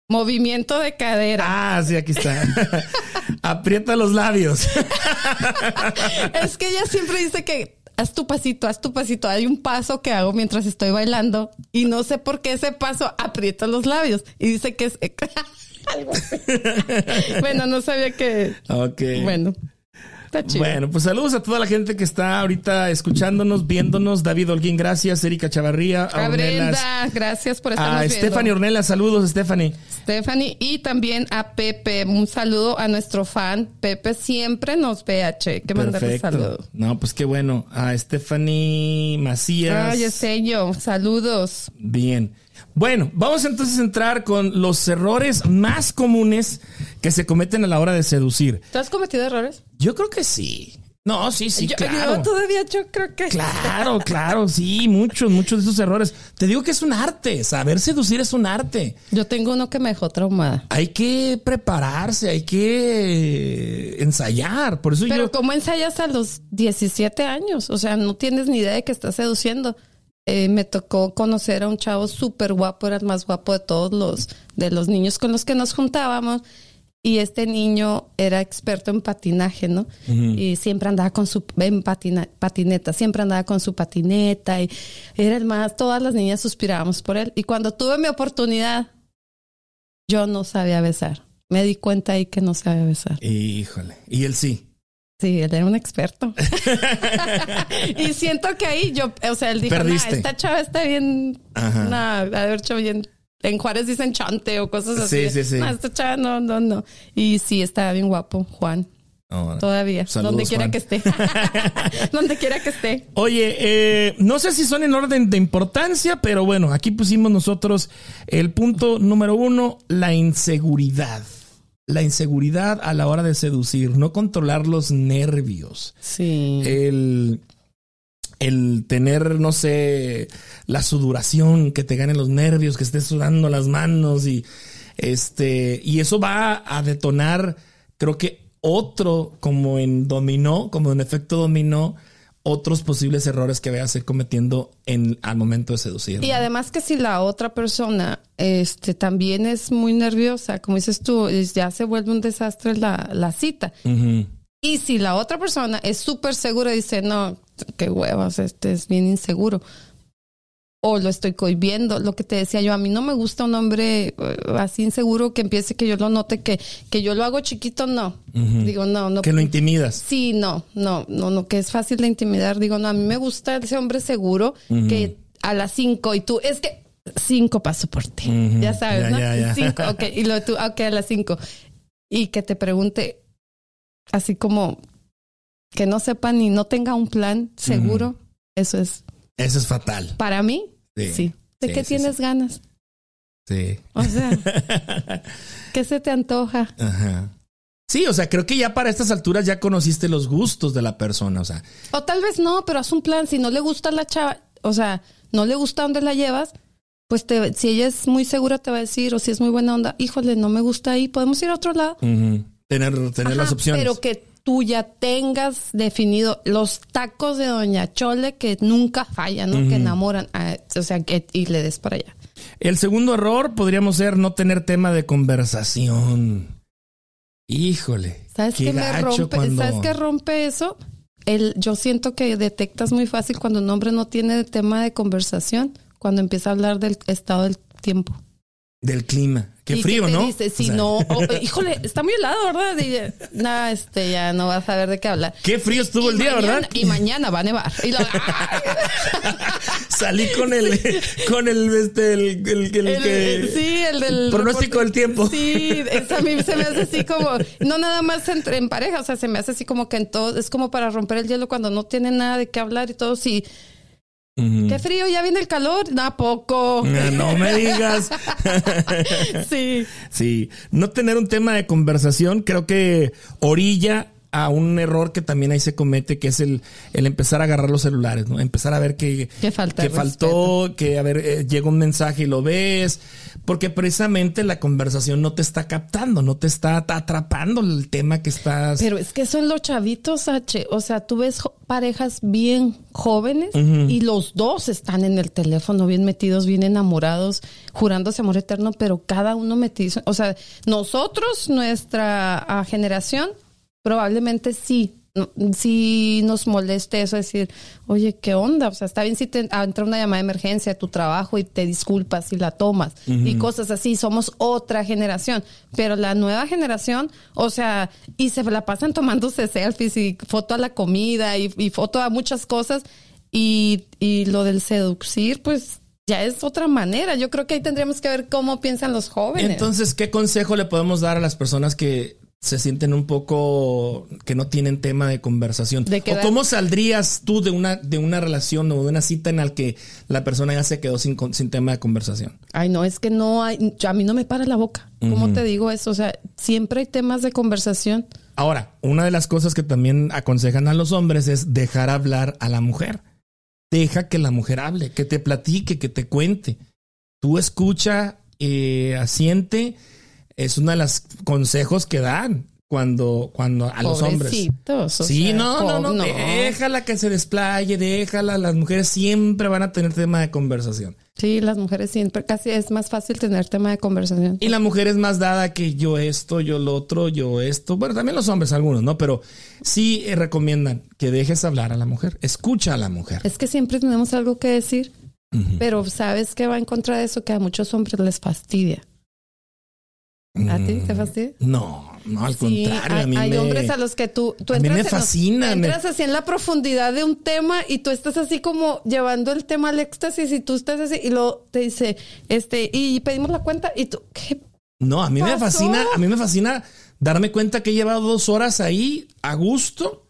Movimiento de cadera. Ah, sí, aquí está. Aprieta los labios. Es que ella siempre dice que haz tu pasito, haz tu pasito. Hay un paso que hago mientras estoy bailando y no sé por qué ese paso aprieta los labios y dice que es bueno, no sabía que. ok. Bueno, está chido. Bueno, pues saludos a toda la gente que está ahorita escuchándonos, viéndonos. David Holguín, gracias. Erika Chavarría. a Brenda, gracias por estarnos A. Stephanie Ornelas, saludos, Stephanie. Stephanie y también a Pepe. Un saludo a nuestro fan. Pepe siempre nos ve, H. Que mandarle saludo. No, pues qué bueno. A Stephanie Macías. Ay, yo. Saludos. Bien. Bueno, vamos entonces a entrar con los errores más comunes que se cometen a la hora de seducir. ¿Tú has cometido errores? Yo creo que sí. No, sí, sí, yo, claro. yo todavía yo creo que. Claro, claro, sí, muchos, muchos de esos errores. Te digo que es un arte, saber seducir es un arte. Yo tengo uno que me dejó traumada. Hay que prepararse, hay que ensayar. Por eso Pero yo... ¿cómo ensayas a los 17 años? O sea, no tienes ni idea de que estás seduciendo. Eh, me tocó conocer a un chavo súper guapo, era el más guapo de todos los, de los niños con los que nos juntábamos. Y este niño era experto en patinaje, ¿no? Y siempre andaba con su en patina- patineta, siempre andaba con su patineta y era el más, todas las niñas suspirábamos por él. Y cuando tuve mi oportunidad, yo no sabía besar. Me di cuenta ahí que no sabía besar. Híjole. Y él sí. Sí, él era un experto. y siento que ahí yo, o sea, él dijo, nah, esta chava está bien, nah, haber hecho bien. En Juárez dicen chante o cosas así. Sí, sí, sí. "Nah, esta chava no, no, no. Y sí, estaba bien guapo, Juan. Todavía. Saludos, donde quiera Juan. que esté. donde quiera que esté. Oye, eh, no sé si son en orden de importancia, pero bueno, aquí pusimos nosotros el punto número uno, la inseguridad. La inseguridad a la hora de seducir, no controlar los nervios. Sí. El, el tener, no sé, la sudoración, que te ganen los nervios, que estés sudando las manos y este, y eso va a detonar, creo que otro, como en dominó, como en efecto dominó, otros posibles errores que vayas a ir cometiendo en, al momento de seducir. Y además que si la otra persona este, también es muy nerviosa, como dices tú, ya se vuelve un desastre la, la cita. Y si la otra persona es súper segura y dice, no, qué huevos, este es bien inseguro. O lo estoy cohibiendo, lo que te decía yo, a mí no me gusta un hombre eh, así inseguro que empiece que yo lo note, que, que yo lo hago chiquito, no. Digo, no, no. Que lo intimidas. Sí, no, no, no, no, que es fácil de intimidar. Digo, no, a mí me gusta ese hombre seguro que a las cinco y tú, es que cinco paso por ti. Ya sabes, Ya, ¿no? ya, ya. Cinco, ok, y lo tú, ok, a las cinco. Y que te pregunte, así como que no sepa ni no tenga un plan seguro, eso es Eso es fatal. para mí, Sí. sí. ¿De Sí, qué sí, tienes sí. ganas? Sí. O sea, ¿qué se te antoja? Ajá. Sí, o sea, creo que ya para estas alturas ya conociste los gustos de la persona. O sea, O tal vez no, pero haz un plan. Si no le gusta la chava, o sea, no le gusta dónde la llevas, pues te, si ella es muy segura te va a decir, o si es muy buena onda, híjole, no me gusta ahí, podemos ir a otro lado. tener, tener Ajá, las opciones. Pero que tú ya tengas definido los tacos de Doña Chole que nunca fallan, ¿no? Que enamoran, ah, o sea, que y le des para allá. El segundo error podríamos ser no tener tema de conversación. Híjole. ¿Sabes qué, me rompe? cuando- ¿Sabes qué rompe eso? El, yo siento que detectas muy fácil cuando un hombre no tiene tema de conversación, cuando empieza a hablar del estado del tiempo. Del clima. Qué frío, ¿no? Dice, O si sea, no, oh, híjole, está muy helado, ¿verdad? Y, nah, este, ya no vas a saber de qué hablar. Qué frío estuvo Y el día, ¿verdad? Y mañana va a nevar. Y lo-. Salí con el, con el, este, el, el- el El- que- sí, el del pronóstico del tiempo. Sí, eso a mí se me hace así como, no nada más entre, en pareja, o sea, se me hace así como que en todo, es como para romper el hielo cuando no tiene nada de qué hablar y todo, sí. Qué frío, ya viene el calor, da poco. No me digas. Sí. Sí, no tener un tema de conversación creo que orilla a un error que también ahí se comete, que es el, el empezar a agarrar los celulares, ¿no? Empezar a ver que, Que falta que faltó, que a ver, eh, llega un mensaje y lo ves, porque precisamente la conversación no te está captando, no te está atrapando el tema que estás... Pero es que son los chavitos, H. O sea, tú ves parejas bien jóvenes y los dos están en el teléfono, bien metidos, bien enamorados, jurándose amor eterno, pero cada uno metido. O sea, nosotros, nuestra generación, probablemente sí. no- Sí nos moleste eso, decir, oye, ¿qué onda? O sea, está bien si te ah, entra una llamada de emergencia a tu trabajo y te disculpas y la tomas y cosas así. Somos otra generación. Pero la nueva generación, o sea, y se la pasan tomándose selfies y foto a la comida y, y foto a muchas cosas. Y, y lo del seducir, pues ya es otra manera. Yo creo que ahí tendríamos que ver cómo piensan los jóvenes. Entonces, ¿qué consejo le podemos dar a las personas que se sienten un poco que no tienen tema de conversación? De ¿O cómo saldrías tú de una, de una relación o de una cita en la que la persona ya se quedó sin, sin tema de conversación? Ay, no, es que no hay, a mí no me para la boca. ¿Cómo te digo eso? O sea, siempre hay temas de conversación. Ahora, una de las cosas que también aconsejan a los hombres es dejar hablar a la mujer. Deja que la mujer hable, que te platique, que te cuente. Tú escucha, eh, asiente. Es uno de los consejos que dan cuando, cuando a los hombres. O Sí, sea, no, no, no, po- Déjala que se desplaye, déjala. Las mujeres siempre van a tener tema de conversación. Sí, las mujeres siempre, casi es más fácil tener tema de conversación. Y la mujer es más dada que yo esto, yo lo otro, yo esto. Bueno, también los hombres algunos, ¿no? Pero sí eh, recomiendan que dejes hablar a la mujer. Escucha a la mujer. Es que siempre tenemos algo que decir, pero ¿sabes qué va en contra de eso? Que a muchos hombres les fastidia. ¿A ti te fastidia? No, no, al Sí, contrario. hay, a mí hay me- hombres a los que tú, tú a mí entras, me en los- entras así en la profundidad de un tema y tú estás así como llevando el tema al éxtasis y tú estás así y luego te dice, este, y pedimos la cuenta y tú, ¿qué? No, a mí me fascina, a mí me fascina darme cuenta que he llevado dos horas ahí a gusto,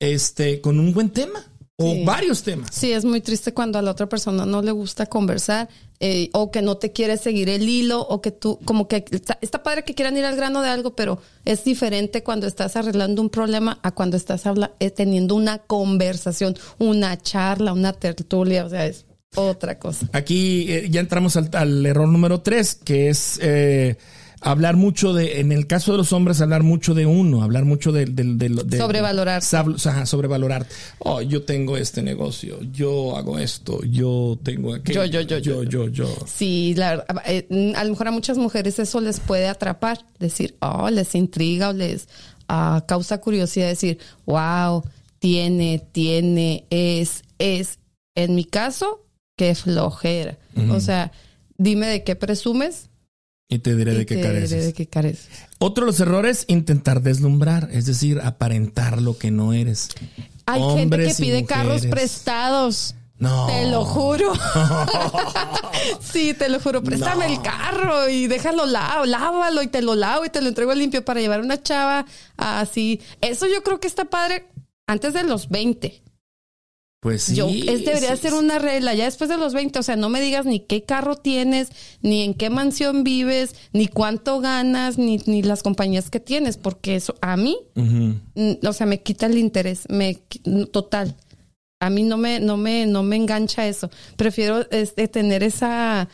este, con un buen tema. O Sí. varios temas. Sí, es muy triste cuando a la otra persona no le gusta conversar eh, o que no te quiere seguir el hilo o que tú, como que está, está padre que quieran ir al grano de algo, pero es diferente cuando estás arreglando un problema a cuando estás habla, eh, teniendo una conversación, una charla, una tertulia, o sea, es otra cosa. Aquí eh, ya entramos al, al error número tres, que es eh, hablar mucho de, en el caso de los hombres, hablar mucho de uno, hablar mucho de... de, de- de- Sobrevalorar. ajá, sobrevalorar. Oh, yo tengo este negocio, yo hago esto, yo tengo aquello. Yo, yo, yo, yo, yo, yo. Sí, la verdad, eh, mm, a lo mejor a muchas mujeres eso les puede atrapar, decir, oh, les intriga o les ah, causa curiosidad decir, wow, tiene, tiene, es, es. En mi caso, qué flojera. O sea, dime de qué presumes Y te diré y de qué te diré careces. de qué careces. Otro de los errores, intentar deslumbrar, es decir, aparentar lo que no eres. Hay gente que pide carros prestados. No. Te lo juro. sí, te lo juro. Préstame No. el carro y déjalo lavo, lávalo y te lo lavo y te lo entrego limpio para llevar una chava así. Eso yo creo que está padre antes de los 20. Pues sí. yo, es, debería sí, ser una regla ya después de los 20. O sea, no me digas ni qué carro tienes, ni en qué mansión vives, ni cuánto ganas, ni, ni las compañías que tienes, porque eso a mí. Mm, o sea, me quita el interés, me qui- total. A mí no me, no me, no me engancha eso. Prefiero este, tener esa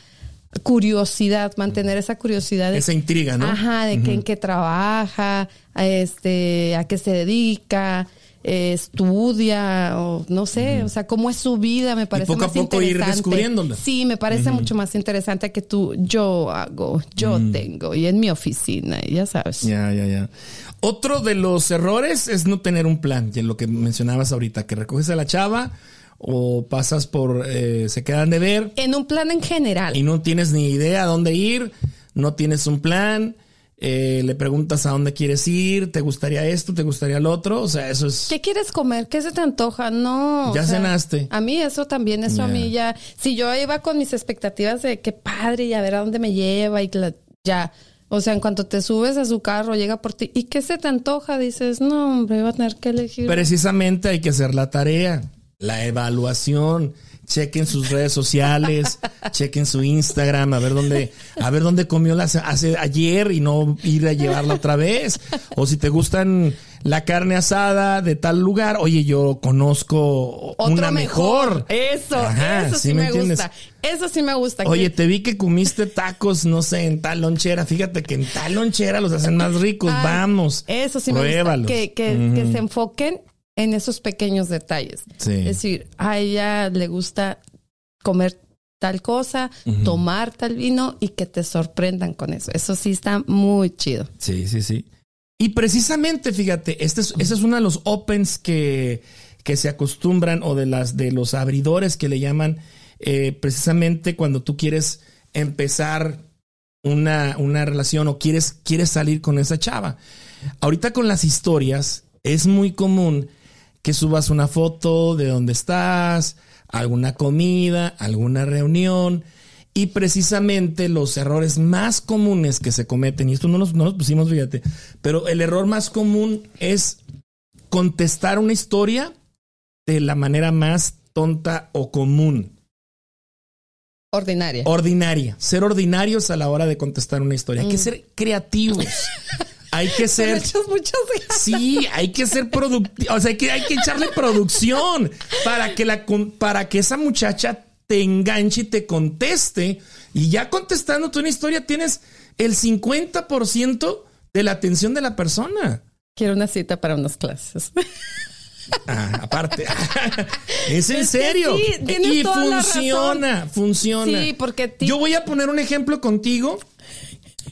curiosidad, mantener esa curiosidad de, Esa intriga, ¿no? ajá, de que en qué trabaja, a este, a qué se dedica, eh, estudia, o no sé, o sea, cómo es su vida, me parece poco a más poco ir interesante. descubriéndola. Sí, me parece mucho más interesante que tú, yo hago, yo tengo, y en mi oficina, y ya sabes. Ya, ya, ya. Otro de los errores es no tener un plan, y en lo que mencionabas ahorita, que recoges a la chava o pasas por, eh, se quedan de ver En un plan en general. y no tienes ni idea a dónde ir, no tienes un plan, eh, le preguntas a dónde quieres ir, te gustaría esto, te gustaría lo otro, o sea, eso es... ¿Qué quieres comer? ¿Qué se te antoja? No. o Ya cenaste. A mí eso también, eso a mí ya. Si yo iba con mis expectativas de qué padre y a ver a dónde me lleva y la- ya. O sea, en cuanto te subes a su carro, llega por ti. ¿Y qué se te antoja? Dices, no, hombre, voy a tener que elegir. Precisamente hay que hacer la tarea, la evaluación. Chequen sus redes sociales, chequen su Instagram, a ver dónde, a ver dónde comió la, hace ayer y no ir a llevarla otra vez. O si te gustan la carne asada de tal lugar, oye, yo conozco Otro una mejor. Eso, Ajá, eso sí, me me, entiendes? gusta. Eso sí me gusta. Oye, que- te vi que comiste tacos, no sé, en tal lonchera. Fíjate que en tal lonchera los hacen más ricos. Ay, Vamos. Eso sí me gusta. Que, que, que se enfoquen en esos pequeños detalles. Sí. Es decir, a ella le gusta comer tal cosa, tomar tal vino y que te sorprendan con eso. Eso sí está muy chido. Sí, sí, sí. Y precisamente, fíjate, este es, este es uno de los opens que, que se acostumbran o de las de los abridores que le llaman eh, precisamente cuando tú quieres empezar una, una relación o quieres, quieres salir con esa chava. Ahorita con las historias es muy común que subas una foto de dónde estás, alguna comida, alguna reunión. Y precisamente los errores más comunes que se cometen, y esto no los, no los pusimos, fíjate, pero el error más común es contestar una historia de la manera más tonta o común, Ordinaria. ordinaria. Ser ordinarios a la hora de contestar una historia. Hay que ser creativos. Hay que ser muchas ganas. Sí, hay que ser productivo, o sea, hay que, hay que echarle producción para que la para que esa muchacha te enganche y te conteste y ya contestando tú una historia tienes el 50% de la atención de la persona. Quiero una cita para unas clases. Ah, aparte. es en serio. sí, y funciona, funciona. Sí, porque Yo voy a poner un ejemplo contigo.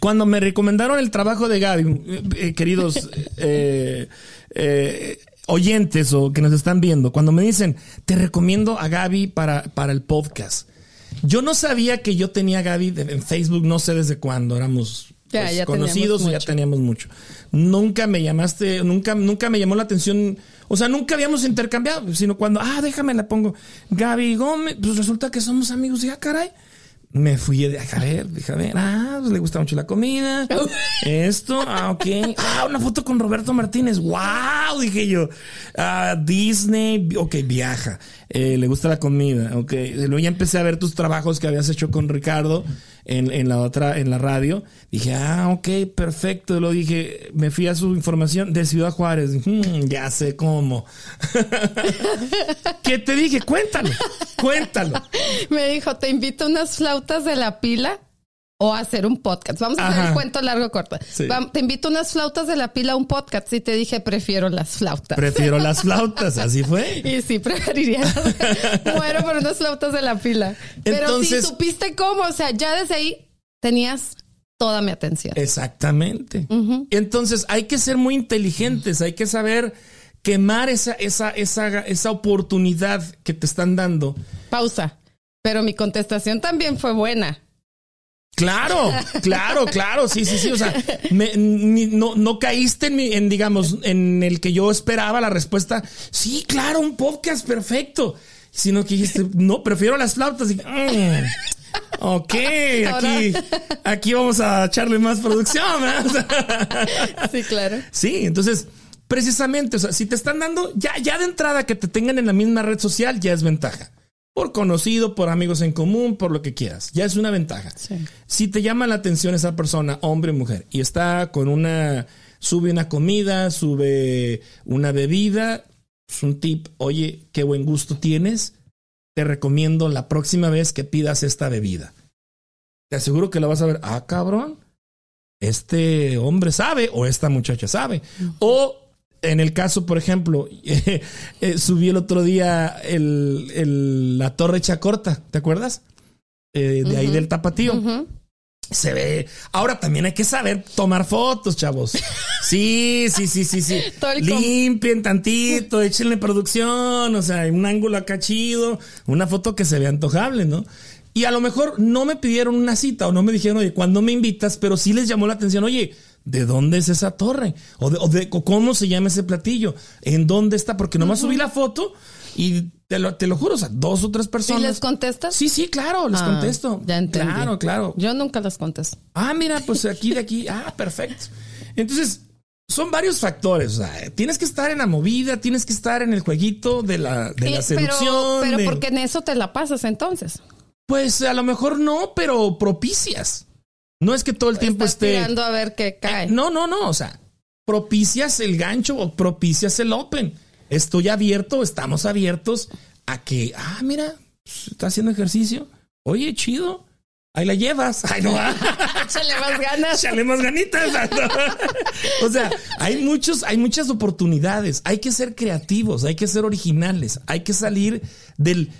Cuando me recomendaron el trabajo de Gaby, eh, eh, queridos eh, eh, oyentes o que nos están viendo, cuando me dicen, te recomiendo a Gaby para, para el podcast. Yo no sabía que yo tenía a Gaby en Facebook, no sé desde cuándo, éramos Ya, pues, ya conocidos o ya teníamos mucho. Nunca me llamaste, nunca, nunca me llamó la atención, o sea, nunca habíamos intercambiado, sino cuando, ah, déjame la pongo. Gaby Gómez, pues resulta que somos amigos, ya caray. Me fui de a ver, dije, a ver, ah, pues le gusta mucho la comida. Esto, ah, ok. Ah, una foto con Roberto Martínez. Wow, dije yo. Ah, Disney, ok, viaja. Eh, le gusta la comida, ok. Luego ya empecé a ver tus trabajos que habías hecho con Ricardo en, en la otra, en la radio. Dije, ah, ok, perfecto. Lo dije, me fui a su información de Ciudad Juárez. "Hmm, ya sé cómo. ¿Qué te dije? Cuéntalo, cuéntalo. Me dijo, te invito unas flautas de la pila o hacer un podcast. Vamos a hacer Ajá. el cuento largo corto. Sí. Te invito a unas flautas de la pila a un podcast y te dije, prefiero las flautas. Prefiero las flautas, así fue. y sí, preferiría. Muero por unas flautas de la pila. Pero Entonces- sí supiste cómo, o sea, ya desde ahí tenías toda mi atención. Exactamente. Entonces hay que ser muy inteligentes, hay que saber quemar esa, esa, esa, esa oportunidad que te están dando. Pausa. Pero mi contestación también fue buena. Claro, claro, claro, sí, sí, sí. O sea, me- ni- no, no caíste en, mi- en, digamos, en el que yo esperaba la respuesta. Sí, claro, un podcast perfecto. Sino que dijiste, no, prefiero las flautas. Y, mm, ok, aquí, aquí vamos a echarle más producción. Sí, claro. Sí, entonces, precisamente, o sea, si te están dando, ya, ya de entrada que te tengan en la misma red social, ya es ventaja. Por conocido, por amigos en común, por lo que quieras. Ya es una ventaja. Sí. Si te llama la atención esa persona, hombre o mujer, y está con una, sube una comida, sube una bebida, es un tip, oye, qué buen gusto tienes, te recomiendo la próxima vez que pidas esta bebida. Te aseguro que la vas a ver, ah, cabrón, este hombre sabe o esta muchacha sabe. O en el caso, por ejemplo, eh, eh, subí el otro día el, el- la Torre Chacorta, ¿te acuerdas? Eh, de ahí del tapatío. Se ve. Ahora también hay que saber tomar fotos, chavos. Sí, sí, sí, sí, sí. Limpien tantito, échenle producción, o sea, un ángulo acá chido, una foto que se vea antojable, ¿no? Y a lo mejor no me pidieron una cita o no me dijeron, oye, ¿cuándo me invitas? Pero sí les llamó la atención, oye, ¿de dónde es esa torre? O de, o de- o cómo se llama ese platillo, en dónde está, porque nomás subí la foto y te lo, te lo juro, o sea, dos o tres ¿Y personas. les contestas? Sí, sí, claro, les Ah, contesto. Ya entendí. Claro, claro. Yo nunca les contesto. Ah, mira, pues aquí de aquí. Ah, perfecto. Entonces, son varios factores. O sea, tienes que estar en la movida, tienes que estar en el jueguito de la, de la Eh, seducción. Pero, pero de- porque en eso te la pasas entonces. Pues a lo mejor no, pero propicias. No es que todo el tiempo Estás esté. tirando a ver qué cae. Eh, No, no, no. O sea, propicias el gancho o propicias el open. Estoy abierto, estamos abiertos a que, ah, mira, pues, está haciendo ejercicio. Oye, chido. Ahí la llevas. Ay, no. Échale más ganas. Échale más ganitas. o sea, hay muchos, hay muchas oportunidades. Hay que ser creativos, hay que ser originales, hay que salir del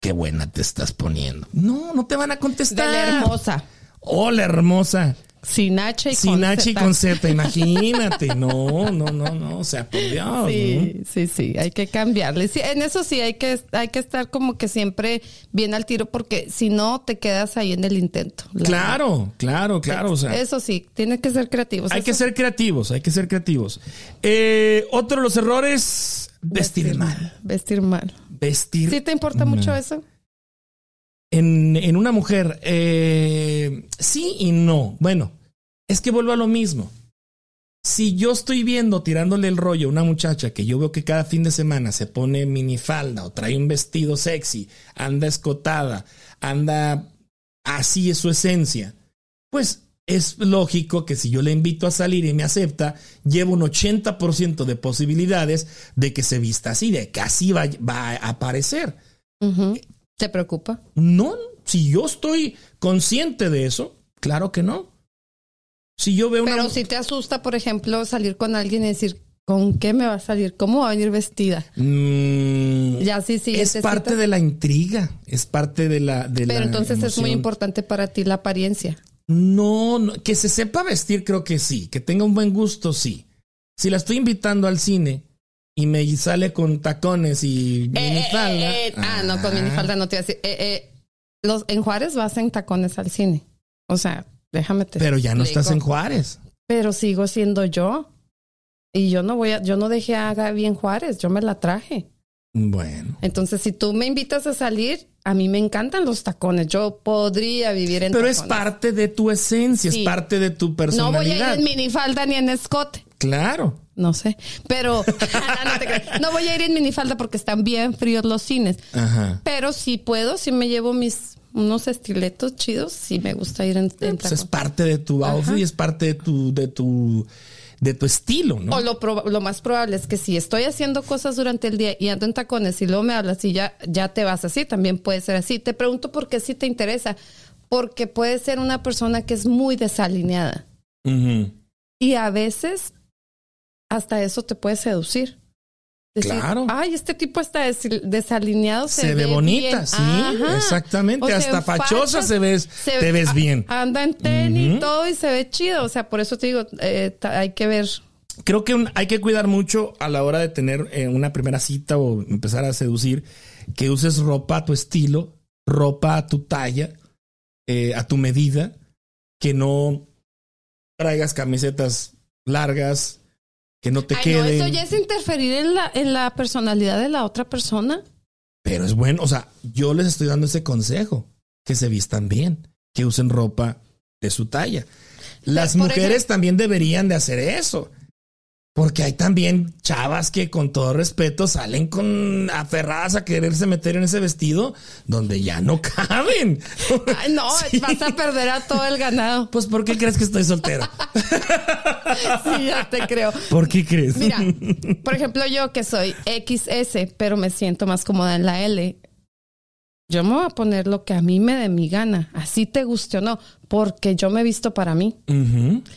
qué buena te estás poniendo. No, no te van a De contestar. la hermosa. Hola, hermosa. Sin H y Sin con H y con Z, imagínate. No, no, no, no. O sea, por Dios. ¿no? Sí, sí, sí, hay que cambiarle. Sí, en eso sí hay que, hay que estar como que siempre bien al tiro porque si no te quedas ahí en el intento. la Claro, claro, claro. O sea, Eso sí, tienes que ser creativos. hay que ser creativos, hay que ser creativos. Eh, otro de los errores, vestir mal. Vestir mal. Vestir ¿Sí te importa mucho eso? En, en una mujer, eh, sí y no. Bueno, es que vuelvo a lo mismo. Si yo estoy viendo tirándole el rollo a una muchacha que yo veo que cada fin de semana se pone minifalda o trae un vestido sexy, anda escotada, anda así es su esencia, pues es lógico que si yo le invito a salir y me acepta, llevo un 80% de posibilidades de que se vista así, de que así va, va a aparecer. ¿Te preocupa? No, si yo estoy consciente de eso, claro que no. Si yo veo una... Pero si te asusta, por ejemplo, salir con alguien y decir, ¿con qué me va a salir? ¿Cómo va a venir vestida? Mm, Ya sí, sí. es parte de la intriga, es parte de la... De Pero la entonces es muy importante para ti la apariencia. No, no, que se sepa vestir creo que sí, que tenga un buen gusto sí. Si la estoy invitando al cine y me sale con tacones y minifalda... Eh, eh, eh, ah, no, con minifalda no te iba a decir. Eh, eh, los, en Juárez vas en tacones al cine. O sea, déjame te Pero ya no explico. estás en Juárez. Pero sigo siendo yo. Y yo no voy a, yo no dejé a Gaby en Juárez, yo me la traje. Bueno. Entonces, si tú me invitas a salir, a mí me encantan los tacones. Yo podría vivir en Pero es parte de tu esencia, Sí. es parte de tu No personalidad. voy a ir en minifalda ni en escote. Claro. No sé. Pero no, no te creas. No voy a ir en minifalda porque están bien fríos los cines. Ajá. Pero si puedo, si me llevo mis unos estiletos chidos, sí me gusta ir en, en Pues es parte de tu outfit y es parte de tu, de tu, de tu estilo, ¿no? O lo, lo más probable es que si estoy haciendo cosas durante el día y ando en tacones y luego me hablas y ya, ya te vas así, también puede ser así. Te pregunto por qué sí te interesa. Porque puede ser una persona que es muy desalineada. Y a veces hasta eso te puede seducir. Decir, Claro. Ay, este tipo está des- desalineado. Se, Se, ve bonita, bien". sí, Ajá. exactamente. O Hasta fachosa se ves, se- te ves bien. Anda en tenis y todo y se ve chido. O sea, por eso te digo, eh, hay que ver. Creo que un- hay que cuidar mucho a la hora de tener eh, una primera cita o empezar a seducir, que uses ropa a tu estilo, ropa a tu talla, eh, a tu medida, que no traigas camisetas largas, que no te Ay, no, queden. eso ya es interferir en la, en la personalidad de la otra persona. Pero es bueno, o sea, yo les estoy dando ese consejo, que se vistan bien, que usen ropa de su talla. Las por mujeres ejemplo- también deberían de hacer eso. Porque hay también chavas que con todo respeto salen con aferradas a quererse meter en ese vestido donde ya no caben. Ay, no, Sí. vas a perder a todo el ganado. Pues ¿por qué crees que estoy soltero? Sí, ya te creo. ¿Por qué crees? Mira, por ejemplo, yo que soy XS, pero me siento más cómoda en la L. Yo me voy a poner lo que a mí me dé mi gana, así te guste o no, porque yo me he visto para mí.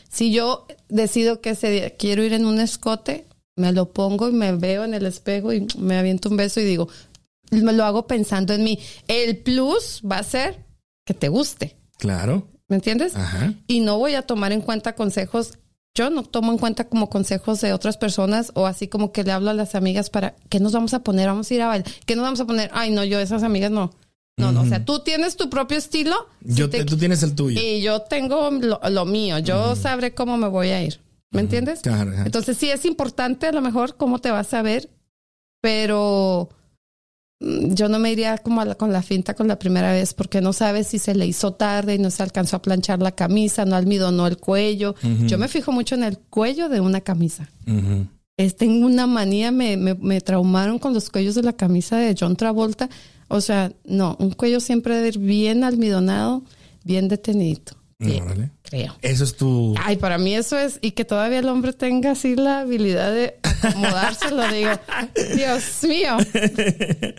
Si yo decido que ese día quiero ir en un escote, me lo pongo y me veo en el espejo y me aviento un beso y digo, me lo hago pensando en mí. El plus va a ser que te guste, Claro. ¿me entiendes? Ajá. y no voy a tomar en cuenta consejos. Yo no tomo en cuenta como consejos de otras personas o así como que le hablo a las amigas para qué nos vamos a poner, vamos a ir a bailar, qué nos vamos a poner. Ay, no, yo esas amigas no. No, no, o sea, tú tienes tu propio estilo Yo si te- te- tú tienes el tuyo. y yo tengo lo, lo mío. Yo sabré cómo me voy a ir. ¿Me entiendes? Claro. Entonces sí es importante a lo mejor cómo te vas a ver, pero mm, yo no me iría como la- con la finta con la primera vez porque no sabes si se le hizo tarde y no se alcanzó a planchar la camisa, no almidonó el cuello. Yo me fijo mucho en el cuello de una camisa. Ujú. Es, tengo una manía, me, me, me traumaron con los cuellos de la camisa de John Travolta. O sea, no, un cuello siempre debe ir bien almidonado, bien. Bien, Órale. creo. Eso es tu... Ay, para mí eso es, y que todavía el hombre tenga así la habilidad de acomodarse, lo digo, Dios mío.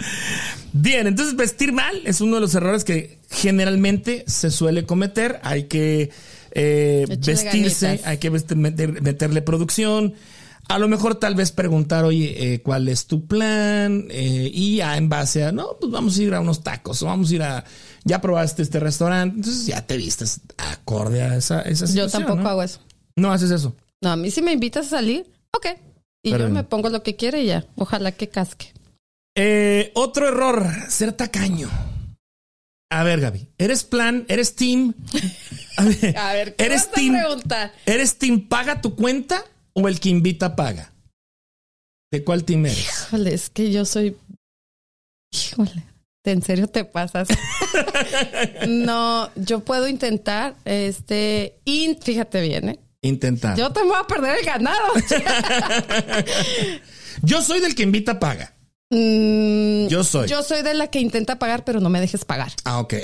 Bien, entonces vestir mal es uno de los errores que generalmente se suele cometer. Hay que eh, vestirse, ganitas. hay que vest- meter- meterle producción. A lo mejor tal vez preguntar, oye, eh, ¿cuál es tu plan? Eh, y ya en base a, no, pues vamos a ir a unos tacos o vamos a ir a, ya probaste este restaurante, entonces ya te vistes acorde a esa, esa Yo situación. tampoco ¿no? hago eso. No haces eso. No, a mí si me invitas a salir, ok. Y Pero- yo me pongo lo que quiera y ya. Ojalá que casque. Eh, otro error, ser tacaño. A ver, Gaby, ¿eres plan? ¿Eres team? A ver, A ver, ¿qué ¿eres vas a team? preguntar? ¿Eres team paga tu cuenta o el que invita paga? ¿De cuál team eres? Híjole, es que yo soy. Híjole, en serio te pasas. no, yo puedo intentar, este, y fíjate bien, ¿eh? Intentar. Yo, Yo te voy a perder el ganado. soy del que invita paga. Mm, Yo soy. Yo soy de la que intenta pagar, pero no me dejes pagar. Ah, ok.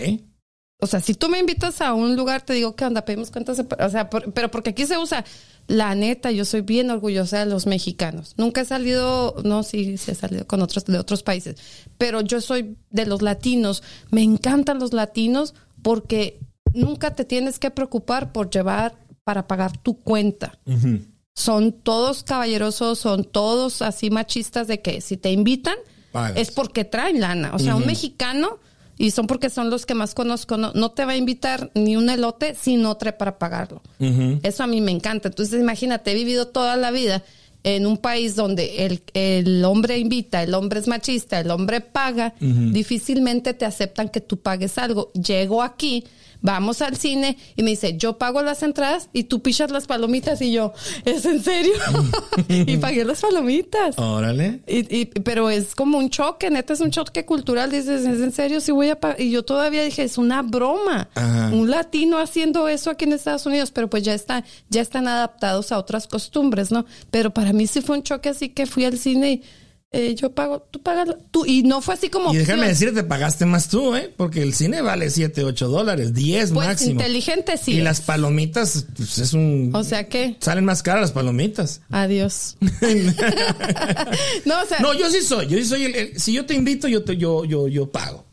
O sea, si tú me invitas a un lugar, te digo, ¿qué onda? Pedimos cuentas. O sea, por- pero porque aquí se usa. La neta, yo soy bien orgullosa de los mexicanos. Nunca he salido, no, sí, sí he salido con otros de otros países, pero yo soy de los latinos. Me encantan los latinos porque nunca te tienes que preocupar por llevar para pagar tu cuenta. Son todos caballerosos, son todos así machistas de que si te invitan Pagas. es porque traen lana. O sea, un mexicano, y son porque son los que más conozco, no, no te va a invitar ni un elote si no trae para pagarlo. Eso a mí me encanta. Entonces, imagínate, he vivido toda la vida en un país donde el, el hombre invita, el hombre es machista, el hombre paga, difícilmente te aceptan que tú pagues algo. Llego aquí, vamos al cine y me dice, yo pago las entradas y tú pichas las palomitas y yo, ¿es en serio? y pagué las palomitas. Órale. Y, y- pero es como un choque, neta, es un choque cultural. Dices, ¿es en serio? Si voy a pa-?" Y yo todavía dije, es una broma. Ajá. Un latino haciendo eso aquí en Estados Unidos, pero pues ya está, ya están adaptados a otras costumbres, ¿no? Pero para mí sí fue un choque así que fui al cine y eh, yo pago, tú pagas, tú. Y no fue así como. Y déjame opción. decirte, pagaste más tú, ¿eh? Porque el cine vale 7, 8 dólares, 10 Pues máximo. inteligente sí. Y las palomitas, pues es un... O sea que, Salen más caras las palomitas. adiós. no, o sea, No, yo sí soy. Yo sí soy el, el- si yo te invito, yo te, yo, yo, yo pago.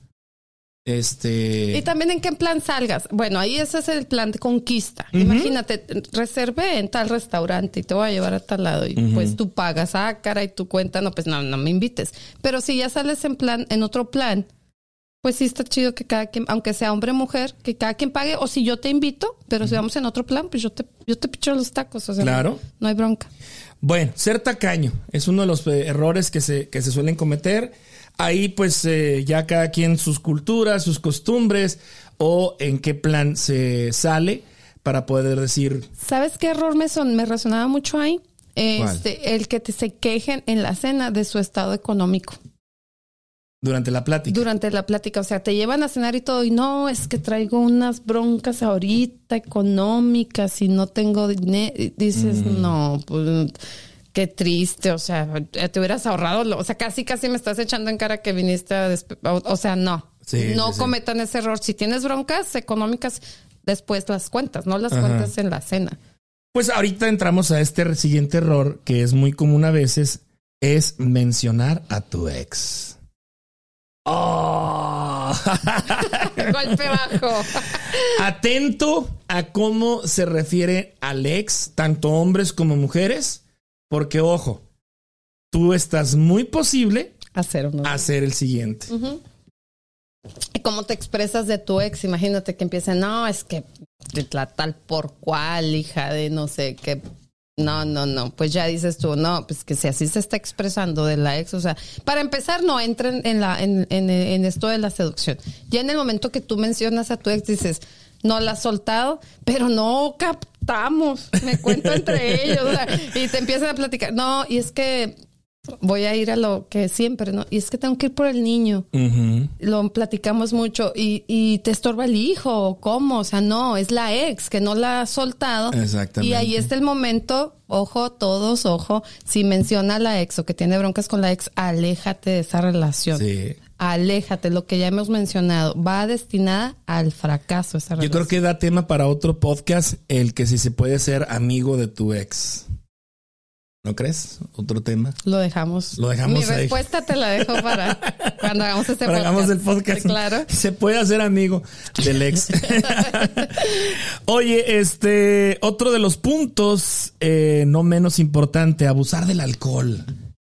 Este. Y también en qué plan salgas. Bueno, ahí ese es el plan de conquista. Imagínate, reservé en tal restaurante y te voy a llevar a tal lado y pues tú pagas, ah, cara, y tu cuenta, no, pues no, no me invites. Pero si ya sales en plan, en otro plan, pues sí está chido que cada quien, aunque sea hombre o mujer, que cada quien pague. O si yo te invito, pero si vamos en otro plan, pues yo te, yo te picho los tacos. O sea, Claro. no, no hay bronca. Bueno, ser tacaño es uno de los eh, errores que se, que se suelen cometer. Ahí pues eh, ya cada quien sus culturas, sus costumbres o en qué plan se sale para poder decir, ¿Sabes qué error me, son, me resonaba mucho ahí? ¿Cuál? Este, el que te se quejen en la cena de su estado económico. durante la plática. durante la plática, o sea, te llevan a cenar y todo, y no, es que traigo unas broncas ahorita económicas y no tengo dinero. Dices, no, pues qué triste, o sea, te hubieras ahorrado, lo- o sea, casi, casi me estás echando en cara que viniste a... O, o sea, no, Sí, no sí, sí. cometan ese error. Si tienes broncas económicas, después las cuentas, no las Ajá. cuentas en la cena. Pues ahorita entramos a este siguiente error que es muy común a veces, es mencionar a tu ex. Oh. Golpe bajo. Atento a cómo se refiere al ex, tanto hombres como mujeres, porque ojo, tú estás muy posible Hacer uno. a ser el siguiente. ¿Y cómo te expresas de tu ex? Imagínate que empiecen, no, es que de la tal por cual, hija de no sé qué. No, no, no. Pues ya dices tú, no, pues que si así se está expresando de la ex, o sea, para empezar, no entren en, la, en, en, en esto de la seducción. Ya en el momento que tú mencionas a tu ex, dices, no la has soltado, pero no captamos. Me cuento entre ellos. o sea, y te empiezan a platicar. No, y es que voy a ir a lo que siempre, ¿no? Y es que tengo que ir por el niño lo platicamos mucho y, y te estorba el hijo, ¿cómo? O sea, no, es la ex que no la ha soltado. Exactamente. Y ahí está el momento, ojo, todos, ojo, si menciona a la ex o que tiene broncas con la ex, aléjate de esa relación. Sí. Aléjate, lo que ya hemos mencionado, va destinada al fracaso esa Yo creo que da tema para otro podcast, el que si se puede ser amigo de tu ex. ¿No crees? Otro tema. Lo dejamos. Lo dejamos Mi ahí. respuesta te la dejo para cuando hagamos este Para podcast. hagamos el podcast. Claro. Se puede hacer amigo del ex. Oye, este, otro de los puntos, eh, no menos importante, abusar del alcohol.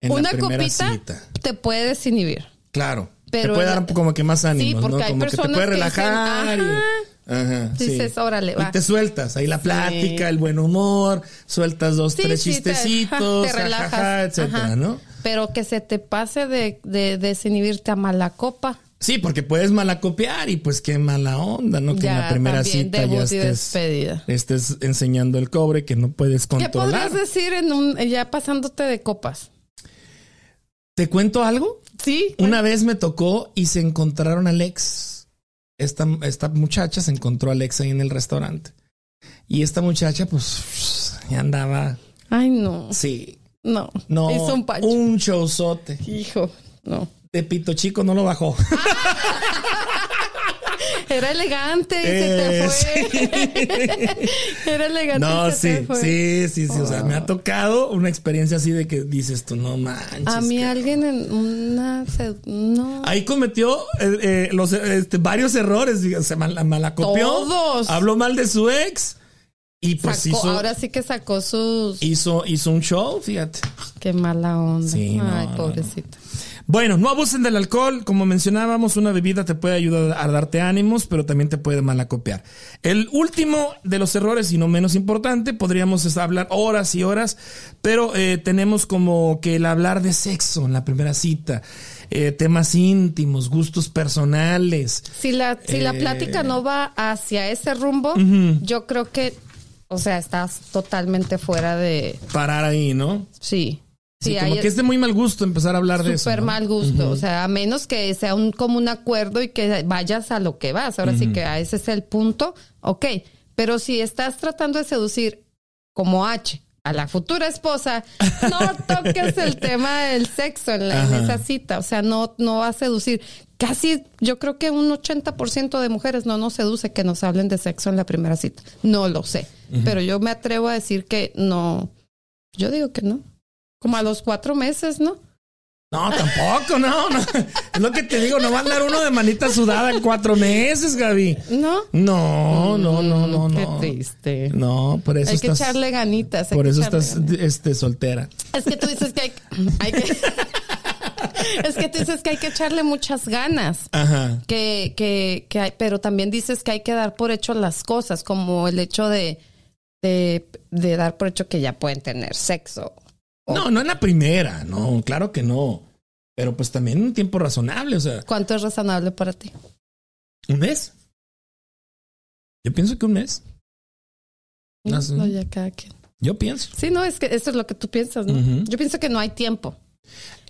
En Una la primera copita cita. te puede desinhibir. Claro. Pero te puede dar como que más ánimo, Sí, porque ¿no? hay Como que te puede dicen, relajar. y- "Ajá". Sí. Dices, órale, Y te sueltas ahí la plática, el buen humor, sueltas dos, Sí, tres sí, te- chistecitos, te relajas, jajaja, etcétera, ajá. ¿no? Pero que se te pase de, de desinhibirte a mala copa. Sí, porque puedes malacopiar y pues qué mala onda, ¿no? Que en la primera también cita ya y estés, despedida. estés enseñando el cobre que no puedes ¿Qué controlar. podrías decir en un, ya pasándote de copas? ¿Te cuento algo? Sí. Una vez me tocó y se encontraron al ex. Esta, esta muchacha se encontró al ex ahí en el restaurante. Y esta muchacha, pues, ya andaba. Ay, no. Sí. No. No. Hizo un pancho. Un showzote. Hijo. No. De pito chico no lo bajó. Era elegante y Eh, se te fue. Era elegante No, y se te sí, fue. sí, sí, sí. O sea, me ha tocado una experiencia así de que dices tú, no manches. A mí alguien en una... No. Ahí cometió eh, eh, los, este, varios errores. Se mal, malacopió. Todos. Habló mal de su ex. Y pues Sacó- hizo, ahora sí que sacó sus... hizo, hizo un show, fíjate. Qué mala onda. Sí, no, Ay, no, pobrecita. Bueno, no abusen del alcohol. Como mencionábamos, una bebida te puede ayudar a darte ánimos, pero también te puede malacopiar. El último de los errores, y no menos importante, podríamos hablar horas y horas, pero eh, tenemos como que el hablar de sexo en la primera cita. Eh, temas íntimos, gustos personales. Si la, si la plática no va hacia ese rumbo, yo creo que, o sea, estás totalmente fuera de... Parar ahí, ¿no? Sí. Sí, como que es de muy mal gusto empezar a hablar de eso. Súper mal gusto. O sea, a menos que sea un, como un acuerdo y que vayas a lo que vas. Ahora sí que ese es el punto. Ok. Pero si estás tratando de seducir como H a la futura esposa, no toques el tema del sexo en, esa cita. O sea, no, no va a seducir. Casi, yo creo que un 80% de mujeres no nos seduce que nos hablen de sexo en la primera cita. No lo sé. Pero yo me atrevo a decir que no. Yo digo que no. Como a los cuatro meses, ¿no? No, tampoco, no, no. Es lo que te digo, no va a andar uno de manita sudada en cuatro meses, Gaby. ¿No? No, no, no, no, no. Qué triste. No, por eso hay estás. Hay que echarle ganitas. por eso estás este, soltera. Es que tú dices que hay, hay que. es que tú dices que hay que echarle muchas ganas. Ajá. Que, que, que hay, pero también dices que hay que dar por hecho las cosas, como el hecho de, de, de dar por hecho que ya pueden tener sexo no, no en la primera, no, claro que no. Pero pues también un tiempo razonable, o sea. ¿Cuánto es razonable para ti? ¿Un mes? Yo pienso que un mes. No, no ya cada quien. Yo pienso. Sí, no, es que eso es lo que tú piensas, ¿no? Yo pienso que no hay tiempo.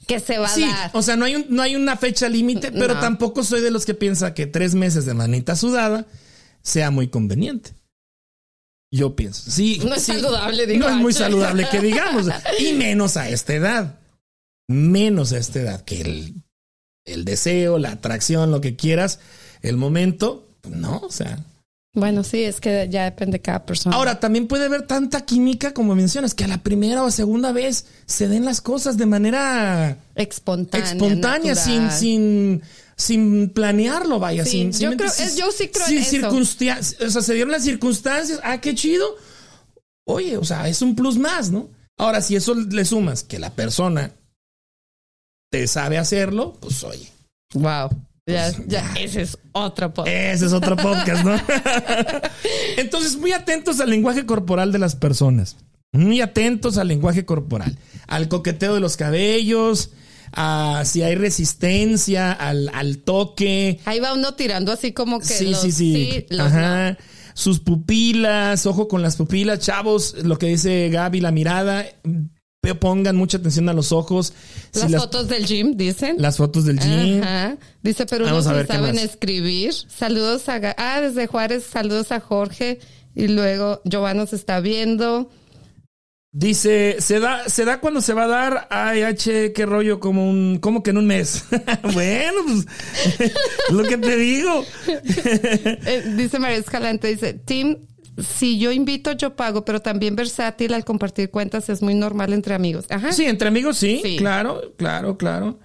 Que se va a sí, O sea, no hay, un, no hay una fecha límite, pero tampoco soy de los que piensa que tres meses de manita sudada sea muy conveniente. Yo pienso. Sí. No es saludable, digo. No es muy saludable que digamos. Y menos a esta edad. Menos a esta edad. Que el, el deseo, la atracción, lo que quieras, el momento, no, o sea. Bueno, sí, es que ya depende de cada persona. Ahora, también puede haber tanta química, como mencionas, que a la primera o segunda vez se den las cosas de manera espontánea. Espontánea, sin, sin sin planearlo, vaya, sin, yo, creo, yo sí creo en eso. O sea, se dieron las circunstancias, ah, qué chido. Oye, o sea, es un plus más, ¿no? Ahora, si eso le sumas que la persona te sabe hacerlo, pues oye. Wow. Ya, pues, ya, ese es otro podcast. Ese es otro podcast, ¿no? Entonces, muy atentos al lenguaje corporal de las personas. Muy atentos al lenguaje corporal. Al coqueteo de los cabellos, si hay resistencia al, al, toque. Ahí va uno tirando así como que. Sí, sí, sí. Ajá. Sus pupilas, ojo con las pupilas, chavos, lo que dice Gaby, la mirada. Pongan mucha atención a los ojos. Las, fotos del gym, dicen. Las fotos del gym. Ajá. Dice, pero no saben escribir. Saludos a... Ah, desde Juárez, saludos a Jorge. Y luego Giovanna se está viendo. Dice, se da, se da cuando se va a dar, ay, H, qué rollo, como un, como que en un mes. bueno, pues, lo que te digo. Eh, dice María Escalante, dice, Tim, si yo invito, yo pago, pero también versátil al compartir cuentas es muy normal entre amigos. Ajá. Sí, entre amigos sí, sí. claro, claro, claro.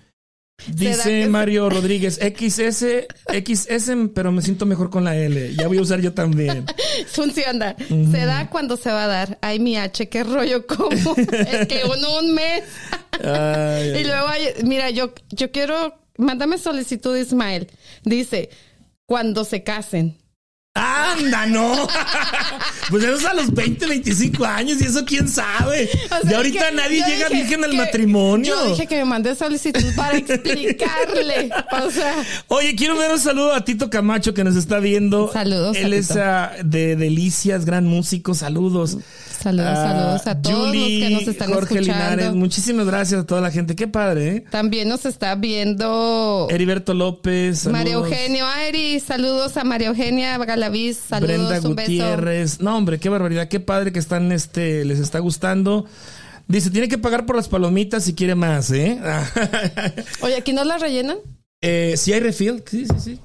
Dice Mario Rodríguez, XS, XS, pero me siento mejor con la L. Ya voy a usar yo también. Funciona. Se da cuando se va a dar. Ay, mi H, qué rollo como. es que uno un mes. y luego, mira, yo, yo quiero, mándame solicitud, Ismael. Dice, cuando se casen. ¡Anda, no! pues eso es a los 20, 25 años y eso quién sabe. y ahorita nadie llega virgen al matrimonio. Yo dije que me mandé solicitud para explicarle. O sea. Oye, quiero ver un saludo a Tito Camacho que nos está viendo. Saludos. Él es ah, de Delicias, gran músico. Saludos. Saludos, ah, saludos a todos los que nos están Jorge Linares, muchísimas gracias a toda la gente. Qué padre, ¿eh? También nos está viendo Heriberto López. María Eugenio Eri, saludos a María Eugenia Galaviz, saludos, Brenda Gutiérrez. No, hombre, qué barbaridad, qué padre que están, este, les está gustando. Dice, tiene que pagar por las palomitas si quiere más, ¿eh? Oye, ¿aquí no las rellenan? Eh, si hay refill, sí, sí, sí.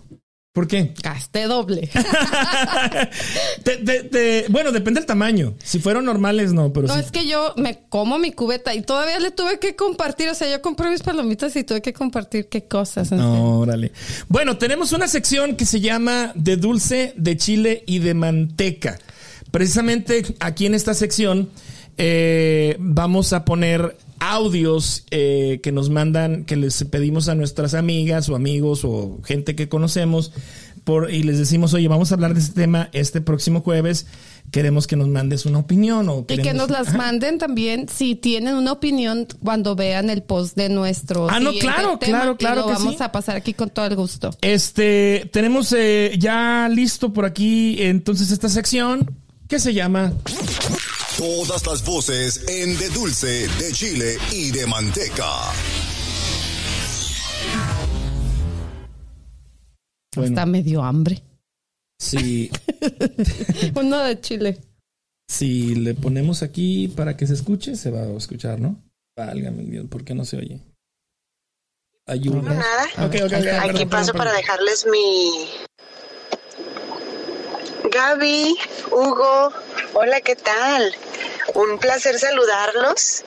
¿Por qué? Gasté doble. bueno, depende del tamaño. Si fueron normales, no, pero No, es que yo me como mi cubeta y todavía le tuve que compartir. O sea, yo compré mis palomitas y tuve que compartir qué cosas. No, órale. Bueno, tenemos una sección que se llama de dulce, de chile y de manteca. Precisamente aquí en esta sección eh, vamos a poner audios eh, que nos mandan, que les pedimos a nuestras amigas o amigos o gente que conocemos por, y les decimos, oye, vamos a hablar de este tema este próximo jueves. Queremos que nos mandes una opinión o Y que queremos- nos las Ajá. manden también si tienen una opinión cuando vean el post de nuestro. Ah, no, claro, tema, claro, claro lo que vamos sí. a pasar aquí con todo el gusto. Este, tenemos eh, ya listo por aquí entonces esta sección que se llama Todas las voces en de dulce, de chile y de manteca. bueno, Está medio hambre. si, Uno de Chile. si le ponemos aquí para que se escuche, se va a escuchar, ¿no? Válgame Dios, ¿por qué no se oye? Ayuda. Nada. Ok, ok, ok, Aquí perdón, paso perdón, para perdón. dejarles mi... Gaby, Hugo, hola, ¿qué tal? Un placer saludarlos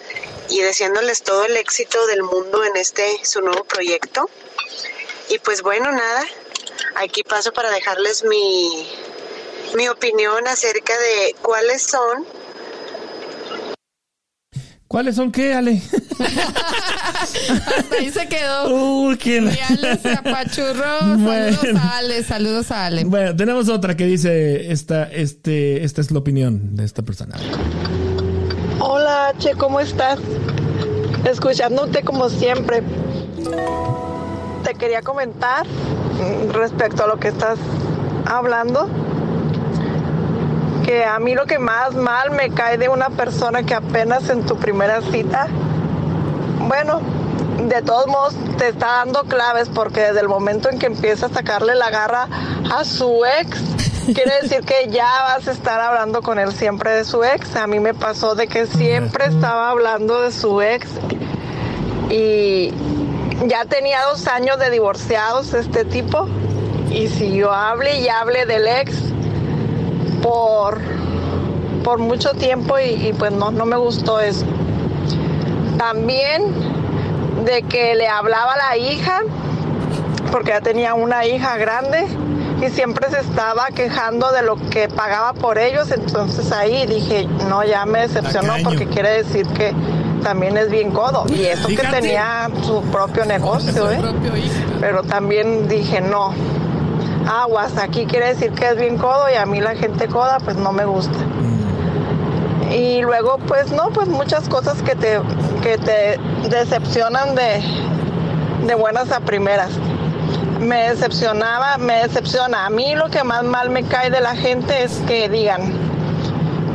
y deseándoles todo el éxito del mundo en este su nuevo proyecto. Y pues bueno, nada, aquí paso para dejarles mi, mi opinión acerca de cuáles son ¿Cuáles son qué, Ale? Hasta ahí se quedó. Uy, qué... Y Ale se apachurró. Saludos a Ale, saludos a Ale. Bueno, tenemos otra que dice esta, este, esta es la opinión de esta persona. Hola, Che, ¿cómo estás? Escuchándote como siempre. Te quería comentar mm, respecto a lo que estás hablando, que a mí lo que más mal me cae de una persona que apenas en tu primera cita, bueno, de todos modos te está dando claves porque desde el momento en que empieza a sacarle la garra a su ex, quiere decir que ya vas a estar hablando con él siempre de su ex. A mí me pasó de que siempre estaba hablando de su ex y ya tenía dos años de divorciados este tipo y siguió hable y hable del ex por, por mucho tiempo y, y pues no, no me gustó eso. También de que le hablaba a la hija, porque ya tenía una hija grande y siempre se estaba quejando de lo que pagaba por ellos, entonces ahí dije, no, ya me decepcionó porque quiere decir que también es bien codo. Y eso que tenía su propio negocio, ¿eh? Pero también dije, no, aguas, aquí quiere decir que es bien codo y a mí la gente coda pues no me gusta. Y luego pues no, pues muchas cosas que te, que te decepcionan de, de buenas a primeras. Me decepcionaba, me decepciona. A mí lo que más mal me cae de la gente es que digan,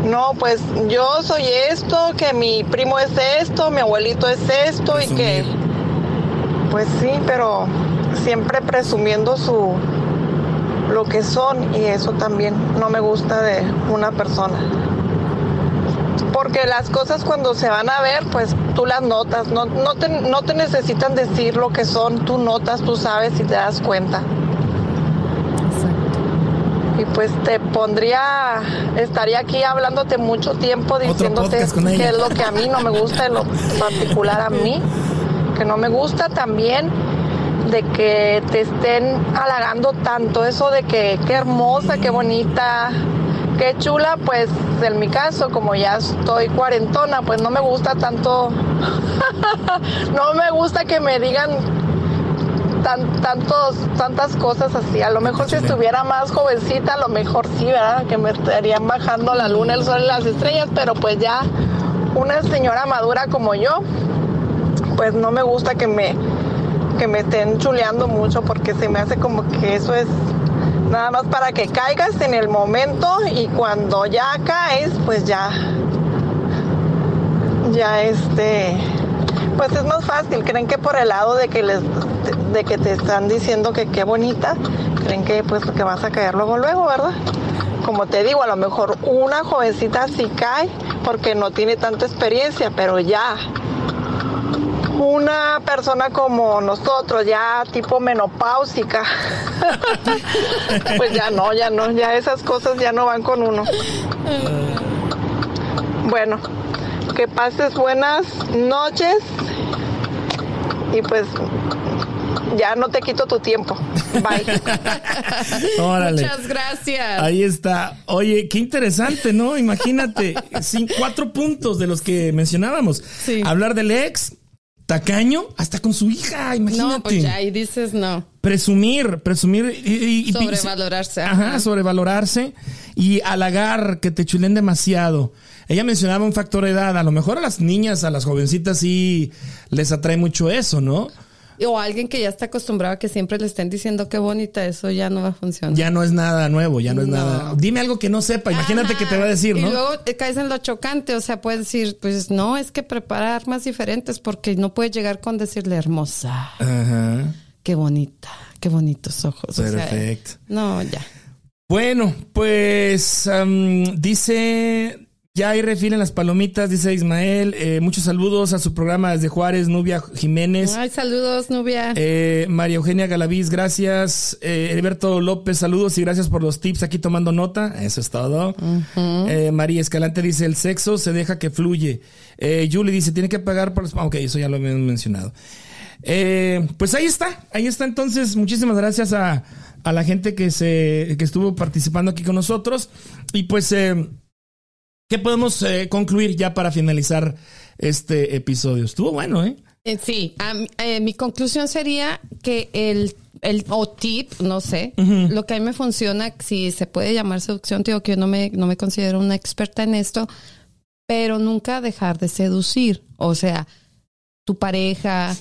no, pues yo soy esto, que mi primo es esto, mi abuelito es esto y que... Pues sí, pero siempre presumiendo su lo que son y eso también no me gusta de una persona. Porque las cosas cuando se van a ver, pues tú las notas, no, no, te, no te necesitan decir lo que son, tú notas, tú sabes y te das cuenta. Y pues te pondría, estaría aquí hablándote mucho tiempo diciéndote qué es lo que a mí no me gusta, en lo particular a mí, que no me gusta también de que te estén halagando tanto, eso de que qué hermosa, qué bonita, qué chula, pues en mi caso, como ya estoy cuarentona, pues no me gusta tanto, no me gusta que me digan tan, tantos, tantas cosas así. A lo mejor si estuviera más jovencita, a lo mejor sí, ¿verdad? Que me estarían bajando la luna, el sol y las estrellas, pero pues ya una señora madura como yo, pues no me gusta que me, que me estén chuleando mucho porque se me hace como que eso es nada más para que caigas en el momento y cuando ya caes, pues ya, ya este, pues es más fácil. Creen que por el lado de que les, de que te están diciendo que qué bonita, creen que pues que vas a caer luego luego, ¿verdad? Como te digo, a lo mejor una jovencita sí cae porque no tiene tanta experiencia, pero ya una persona como nosotros, ya tipo menopáusica, pues ya no, ya no, ya esas cosas ya no van con uno. Bueno, que pases buenas noches y pues Ya no te quito tu tiempo. Bye. Órale. Muchas gracias. Ahí está. Oye, qué interesante, ¿no? Imagínate, sin cuatro puntos de los que mencionábamos. Sí. Hablar del ex, tacaño, hasta con su hija, imagínate. no, pues ya ahí dices no. Presumir, presumir y, Sobrevalorarse, Ajá, ajá. sobrevalorarse y halagar, que te chulen demasiado. Ella mencionaba un factor de edad. A lo mejor a las niñas, a las jovencitas sí les atrae mucho eso, ¿no? O alguien que ya está acostumbrado a que siempre le estén diciendo qué bonita, eso ya no va a funcionar. Ya no es nada nuevo, ya no es nada. Dime algo que no sepa, imagínate Ajá. que te va a decir, Y ¿no? luego te caes en lo chocante, o sea, puedes decir, pues no, es que prepara armas diferentes porque no puedes llegar con decirle hermosa, Ajá. qué bonita, qué bonitos ojos. o sea, Perfecto. no, ya. Bueno, pues dice, ya hay refil en las palomitas, dice Ismael. Eh, muchos saludos a su programa desde Juárez, Nubia Jiménez. Ay, saludos, Nubia. Eh, María Eugenia Galaviz, gracias. Eh, Heriberto López, saludos y gracias por los tips aquí tomando nota. Eso es todo. Eh, María Escalante dice, el sexo se deja que fluye. Eh, Julie dice, tiene que pagar por los... ah, Ok, eso ya lo habíamos mencionado. Eh, pues ahí está, ahí está entonces. Muchísimas gracias a, a la gente que se que estuvo participando aquí con nosotros. Y pues, eh, ¿qué podemos eh, concluir ya para finalizar este episodio? Estuvo bueno, ¿eh? Eh, sí, eh, mi conclusión sería que el, el o tip, no sé, lo que a mí me funciona, si se puede llamar seducción, digo que yo no me, no me considero una experta en esto, pero nunca dejar de seducir. O sea, tu pareja,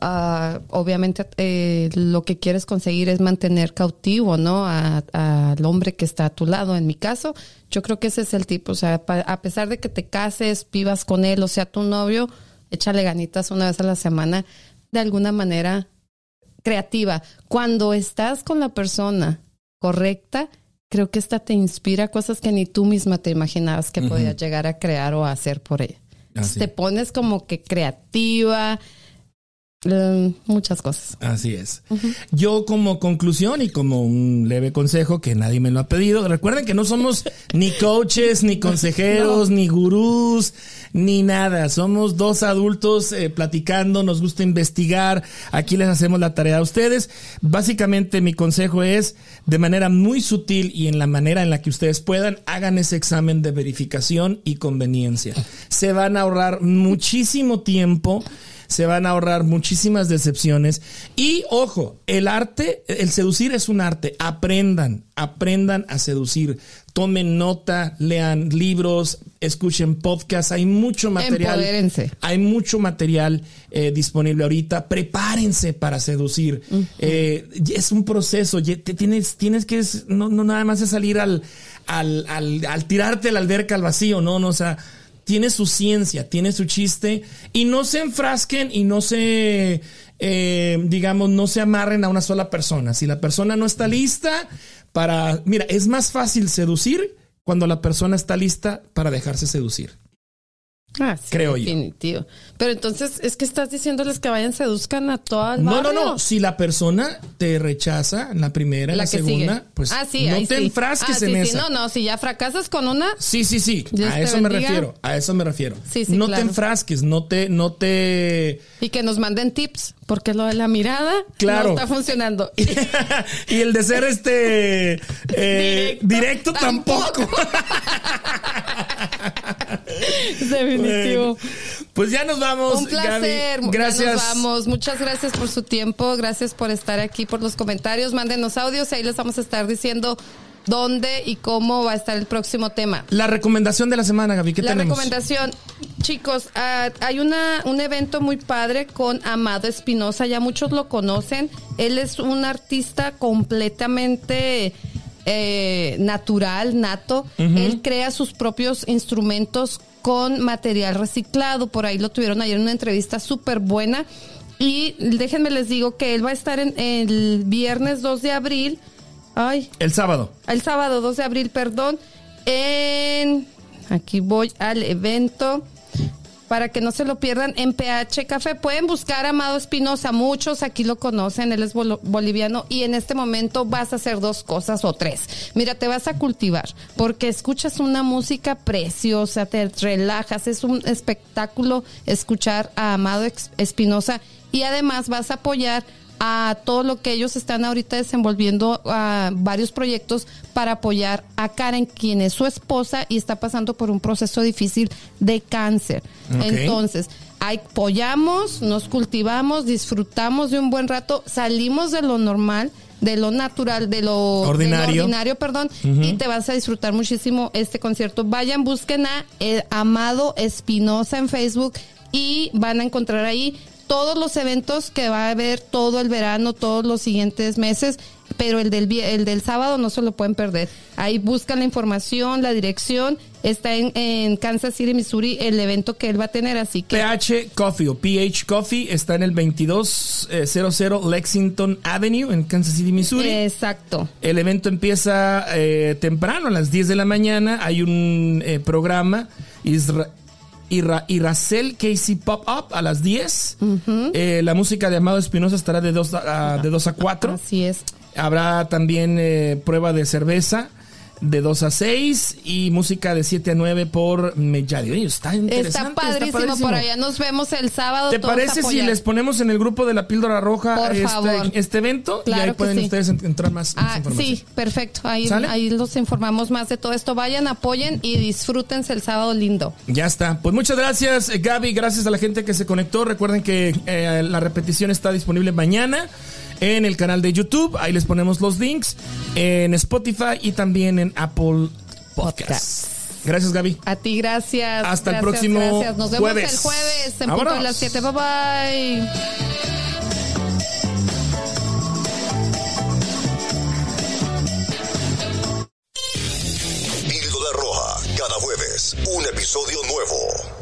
ah, obviamente eh, lo que quieres conseguir es mantener cautivo, ¿no? Al hombre que está a tu lado. En mi caso, yo creo que ese es el tipo. O sea, pa- a pesar de que te cases, vivas con él, o sea, tu novio, échale ganitas una vez a la semana, de alguna manera creativa. Cuando estás con la persona correcta, creo que esta te inspira cosas que ni tú misma te imaginabas que podías llegar a crear o a hacer por ella. Así. Te pones como que creativa, mm, muchas cosas. Así es. Yo como conclusión y como un leve consejo que nadie me lo ha pedido, recuerden que no somos ni coaches, ni consejeros, ni gurús, ni nada. Somos dos adultos eh, platicando, nos gusta investigar, aquí les hacemos la tarea a ustedes. Básicamente mi consejo es, de manera muy sutil y en la manera en la que ustedes puedan, hagan ese examen de verificación y conveniencia. Se van a ahorrar muchísimo tiempo se van a ahorrar muchísimas decepciones. Y ojo, el arte, el seducir es un arte. Aprendan, aprendan a seducir. Tomen nota, lean libros, escuchen podcasts. Hay mucho material. Empodérense. Hay mucho material eh, disponible ahorita. Prepárense para seducir. Eh, es un proceso. te tienes, tienes que, no, no nada más es salir al, al, al, al tirarte la alberca al vacío, no, no, o sea, tiene su ciencia, tiene su chiste y no se enfrasquen y no se, eh, digamos, no se amarren a una sola persona. Si la persona no está lista para, mira, es más fácil seducir cuando la persona está lista para dejarse seducir. Ah, sí, Creo yo. definitivo. Pero entonces es que estás diciéndoles que vayan seduzcan a todo el No, no, barrio. no. Si la persona te rechaza en la primera, en la, segunda, sigue. pues ah, sí, no te sí. enfrasques Ah, en sí, esa. No, no, si ya fracasas con una, Sí, sí, sí. Dios a eso me refiero. A eso me refiero. Sí, sí, no claro. te enfrasques, no te, no te. y que nos manden tips, porque lo de la mirada Claro. no está funcionando. y el de ser este eh, directo, Directo, tampoco. Definitivo. Pues ya nos vamos. Un placer. Gaby. Ya Gracias. nos vamos. Muchas gracias por su tiempo. Gracias por estar aquí, por los comentarios. Mándenos audios. Ahí les vamos a estar diciendo dónde y cómo va a estar el próximo tema. La recomendación de la semana, Gaby, ¿qué La tenemos? recomendación, chicos, ah, hay una, un evento muy padre con Amado Espinosa, ya muchos lo conocen. Él es un artista completamente eh, natural, nato. Él crea sus propios instrumentos con material reciclado. Por ahí lo tuvieron ayer en una entrevista súper buena. Y déjenme les digo que él va a estar en el viernes 2 de abril. Ay, El sábado. el sábado 2 de abril, perdón, en aquí voy al evento para que no se lo pierdan en PH Café. Pueden buscar a Amado Espinosa, muchos aquí lo conocen, él es boliviano y en este momento vas a hacer dos cosas o tres. Mira, te vas a cultivar porque escuchas una música preciosa, te relajas, es un espectáculo escuchar a Amado Espinosa y además vas a apoyar a todo lo que ellos están ahorita desenvolviendo a varios proyectos para apoyar a Karen, quien es su esposa y está pasando por un proceso difícil de cáncer. Ok. Entonces, apoyamos, nos cultivamos, disfrutamos de un buen rato, salimos de lo normal, de lo natural, de lo Ordinario. de lo ordinario, perdón, y te vas a disfrutar muchísimo este concierto. Vayan, busquen a eh, Amado Espinosa en Facebook y van a encontrar ahí todos los eventos que va a haber todo el verano, todos los siguientes meses, pero el del, el del sábado no se lo pueden perder. Ahí buscan la información, la dirección, está en, en Kansas City, Missouri, el evento que él va a tener, así que... PH Coffee o PH Coffee está en el 2200 Lexington Avenue en Kansas City, Missouri. Exacto. El evento empieza eh, temprano, a las 10 de la mañana. Hay un eh, programa, Isra, Ira- Iracel Casey Pop Up a las 10. Eh, la música de Amado Espinosa estará de 2 a, de 2 a 4. Así es. Habrá también eh, prueba de cerveza de 2 a 6 y música de 7 a 9 por Melladi. Oye, está interesante. Está padrísimo, padrísimo. por allá. Nos vemos el sábado. ¿Te parece si les ponemos en el grupo de la píldora roja este, este evento? y ahí pueden sí. ustedes en- entrar más, más Ah, información. sí, perfecto. Ahí, ¿Sale? ahí los informamos más de todo esto. Vayan, apoyen y disfrútense el sábado lindo. Ya está. Pues muchas gracias, eh, Gaby. Gracias a la gente que se conectó. Recuerden que eh, la repetición está disponible mañana en el canal de YouTube. Ahí les ponemos los links en Spotify y también en Apple Podcasts. Gracias, Gaby. A ti, gracias. Hasta el próximo gracias. Nos vemos jueves. el jueves en punto de Vámonos. las 7. Bye bye. Píldora Roja, cada jueves, un episodio nuevo.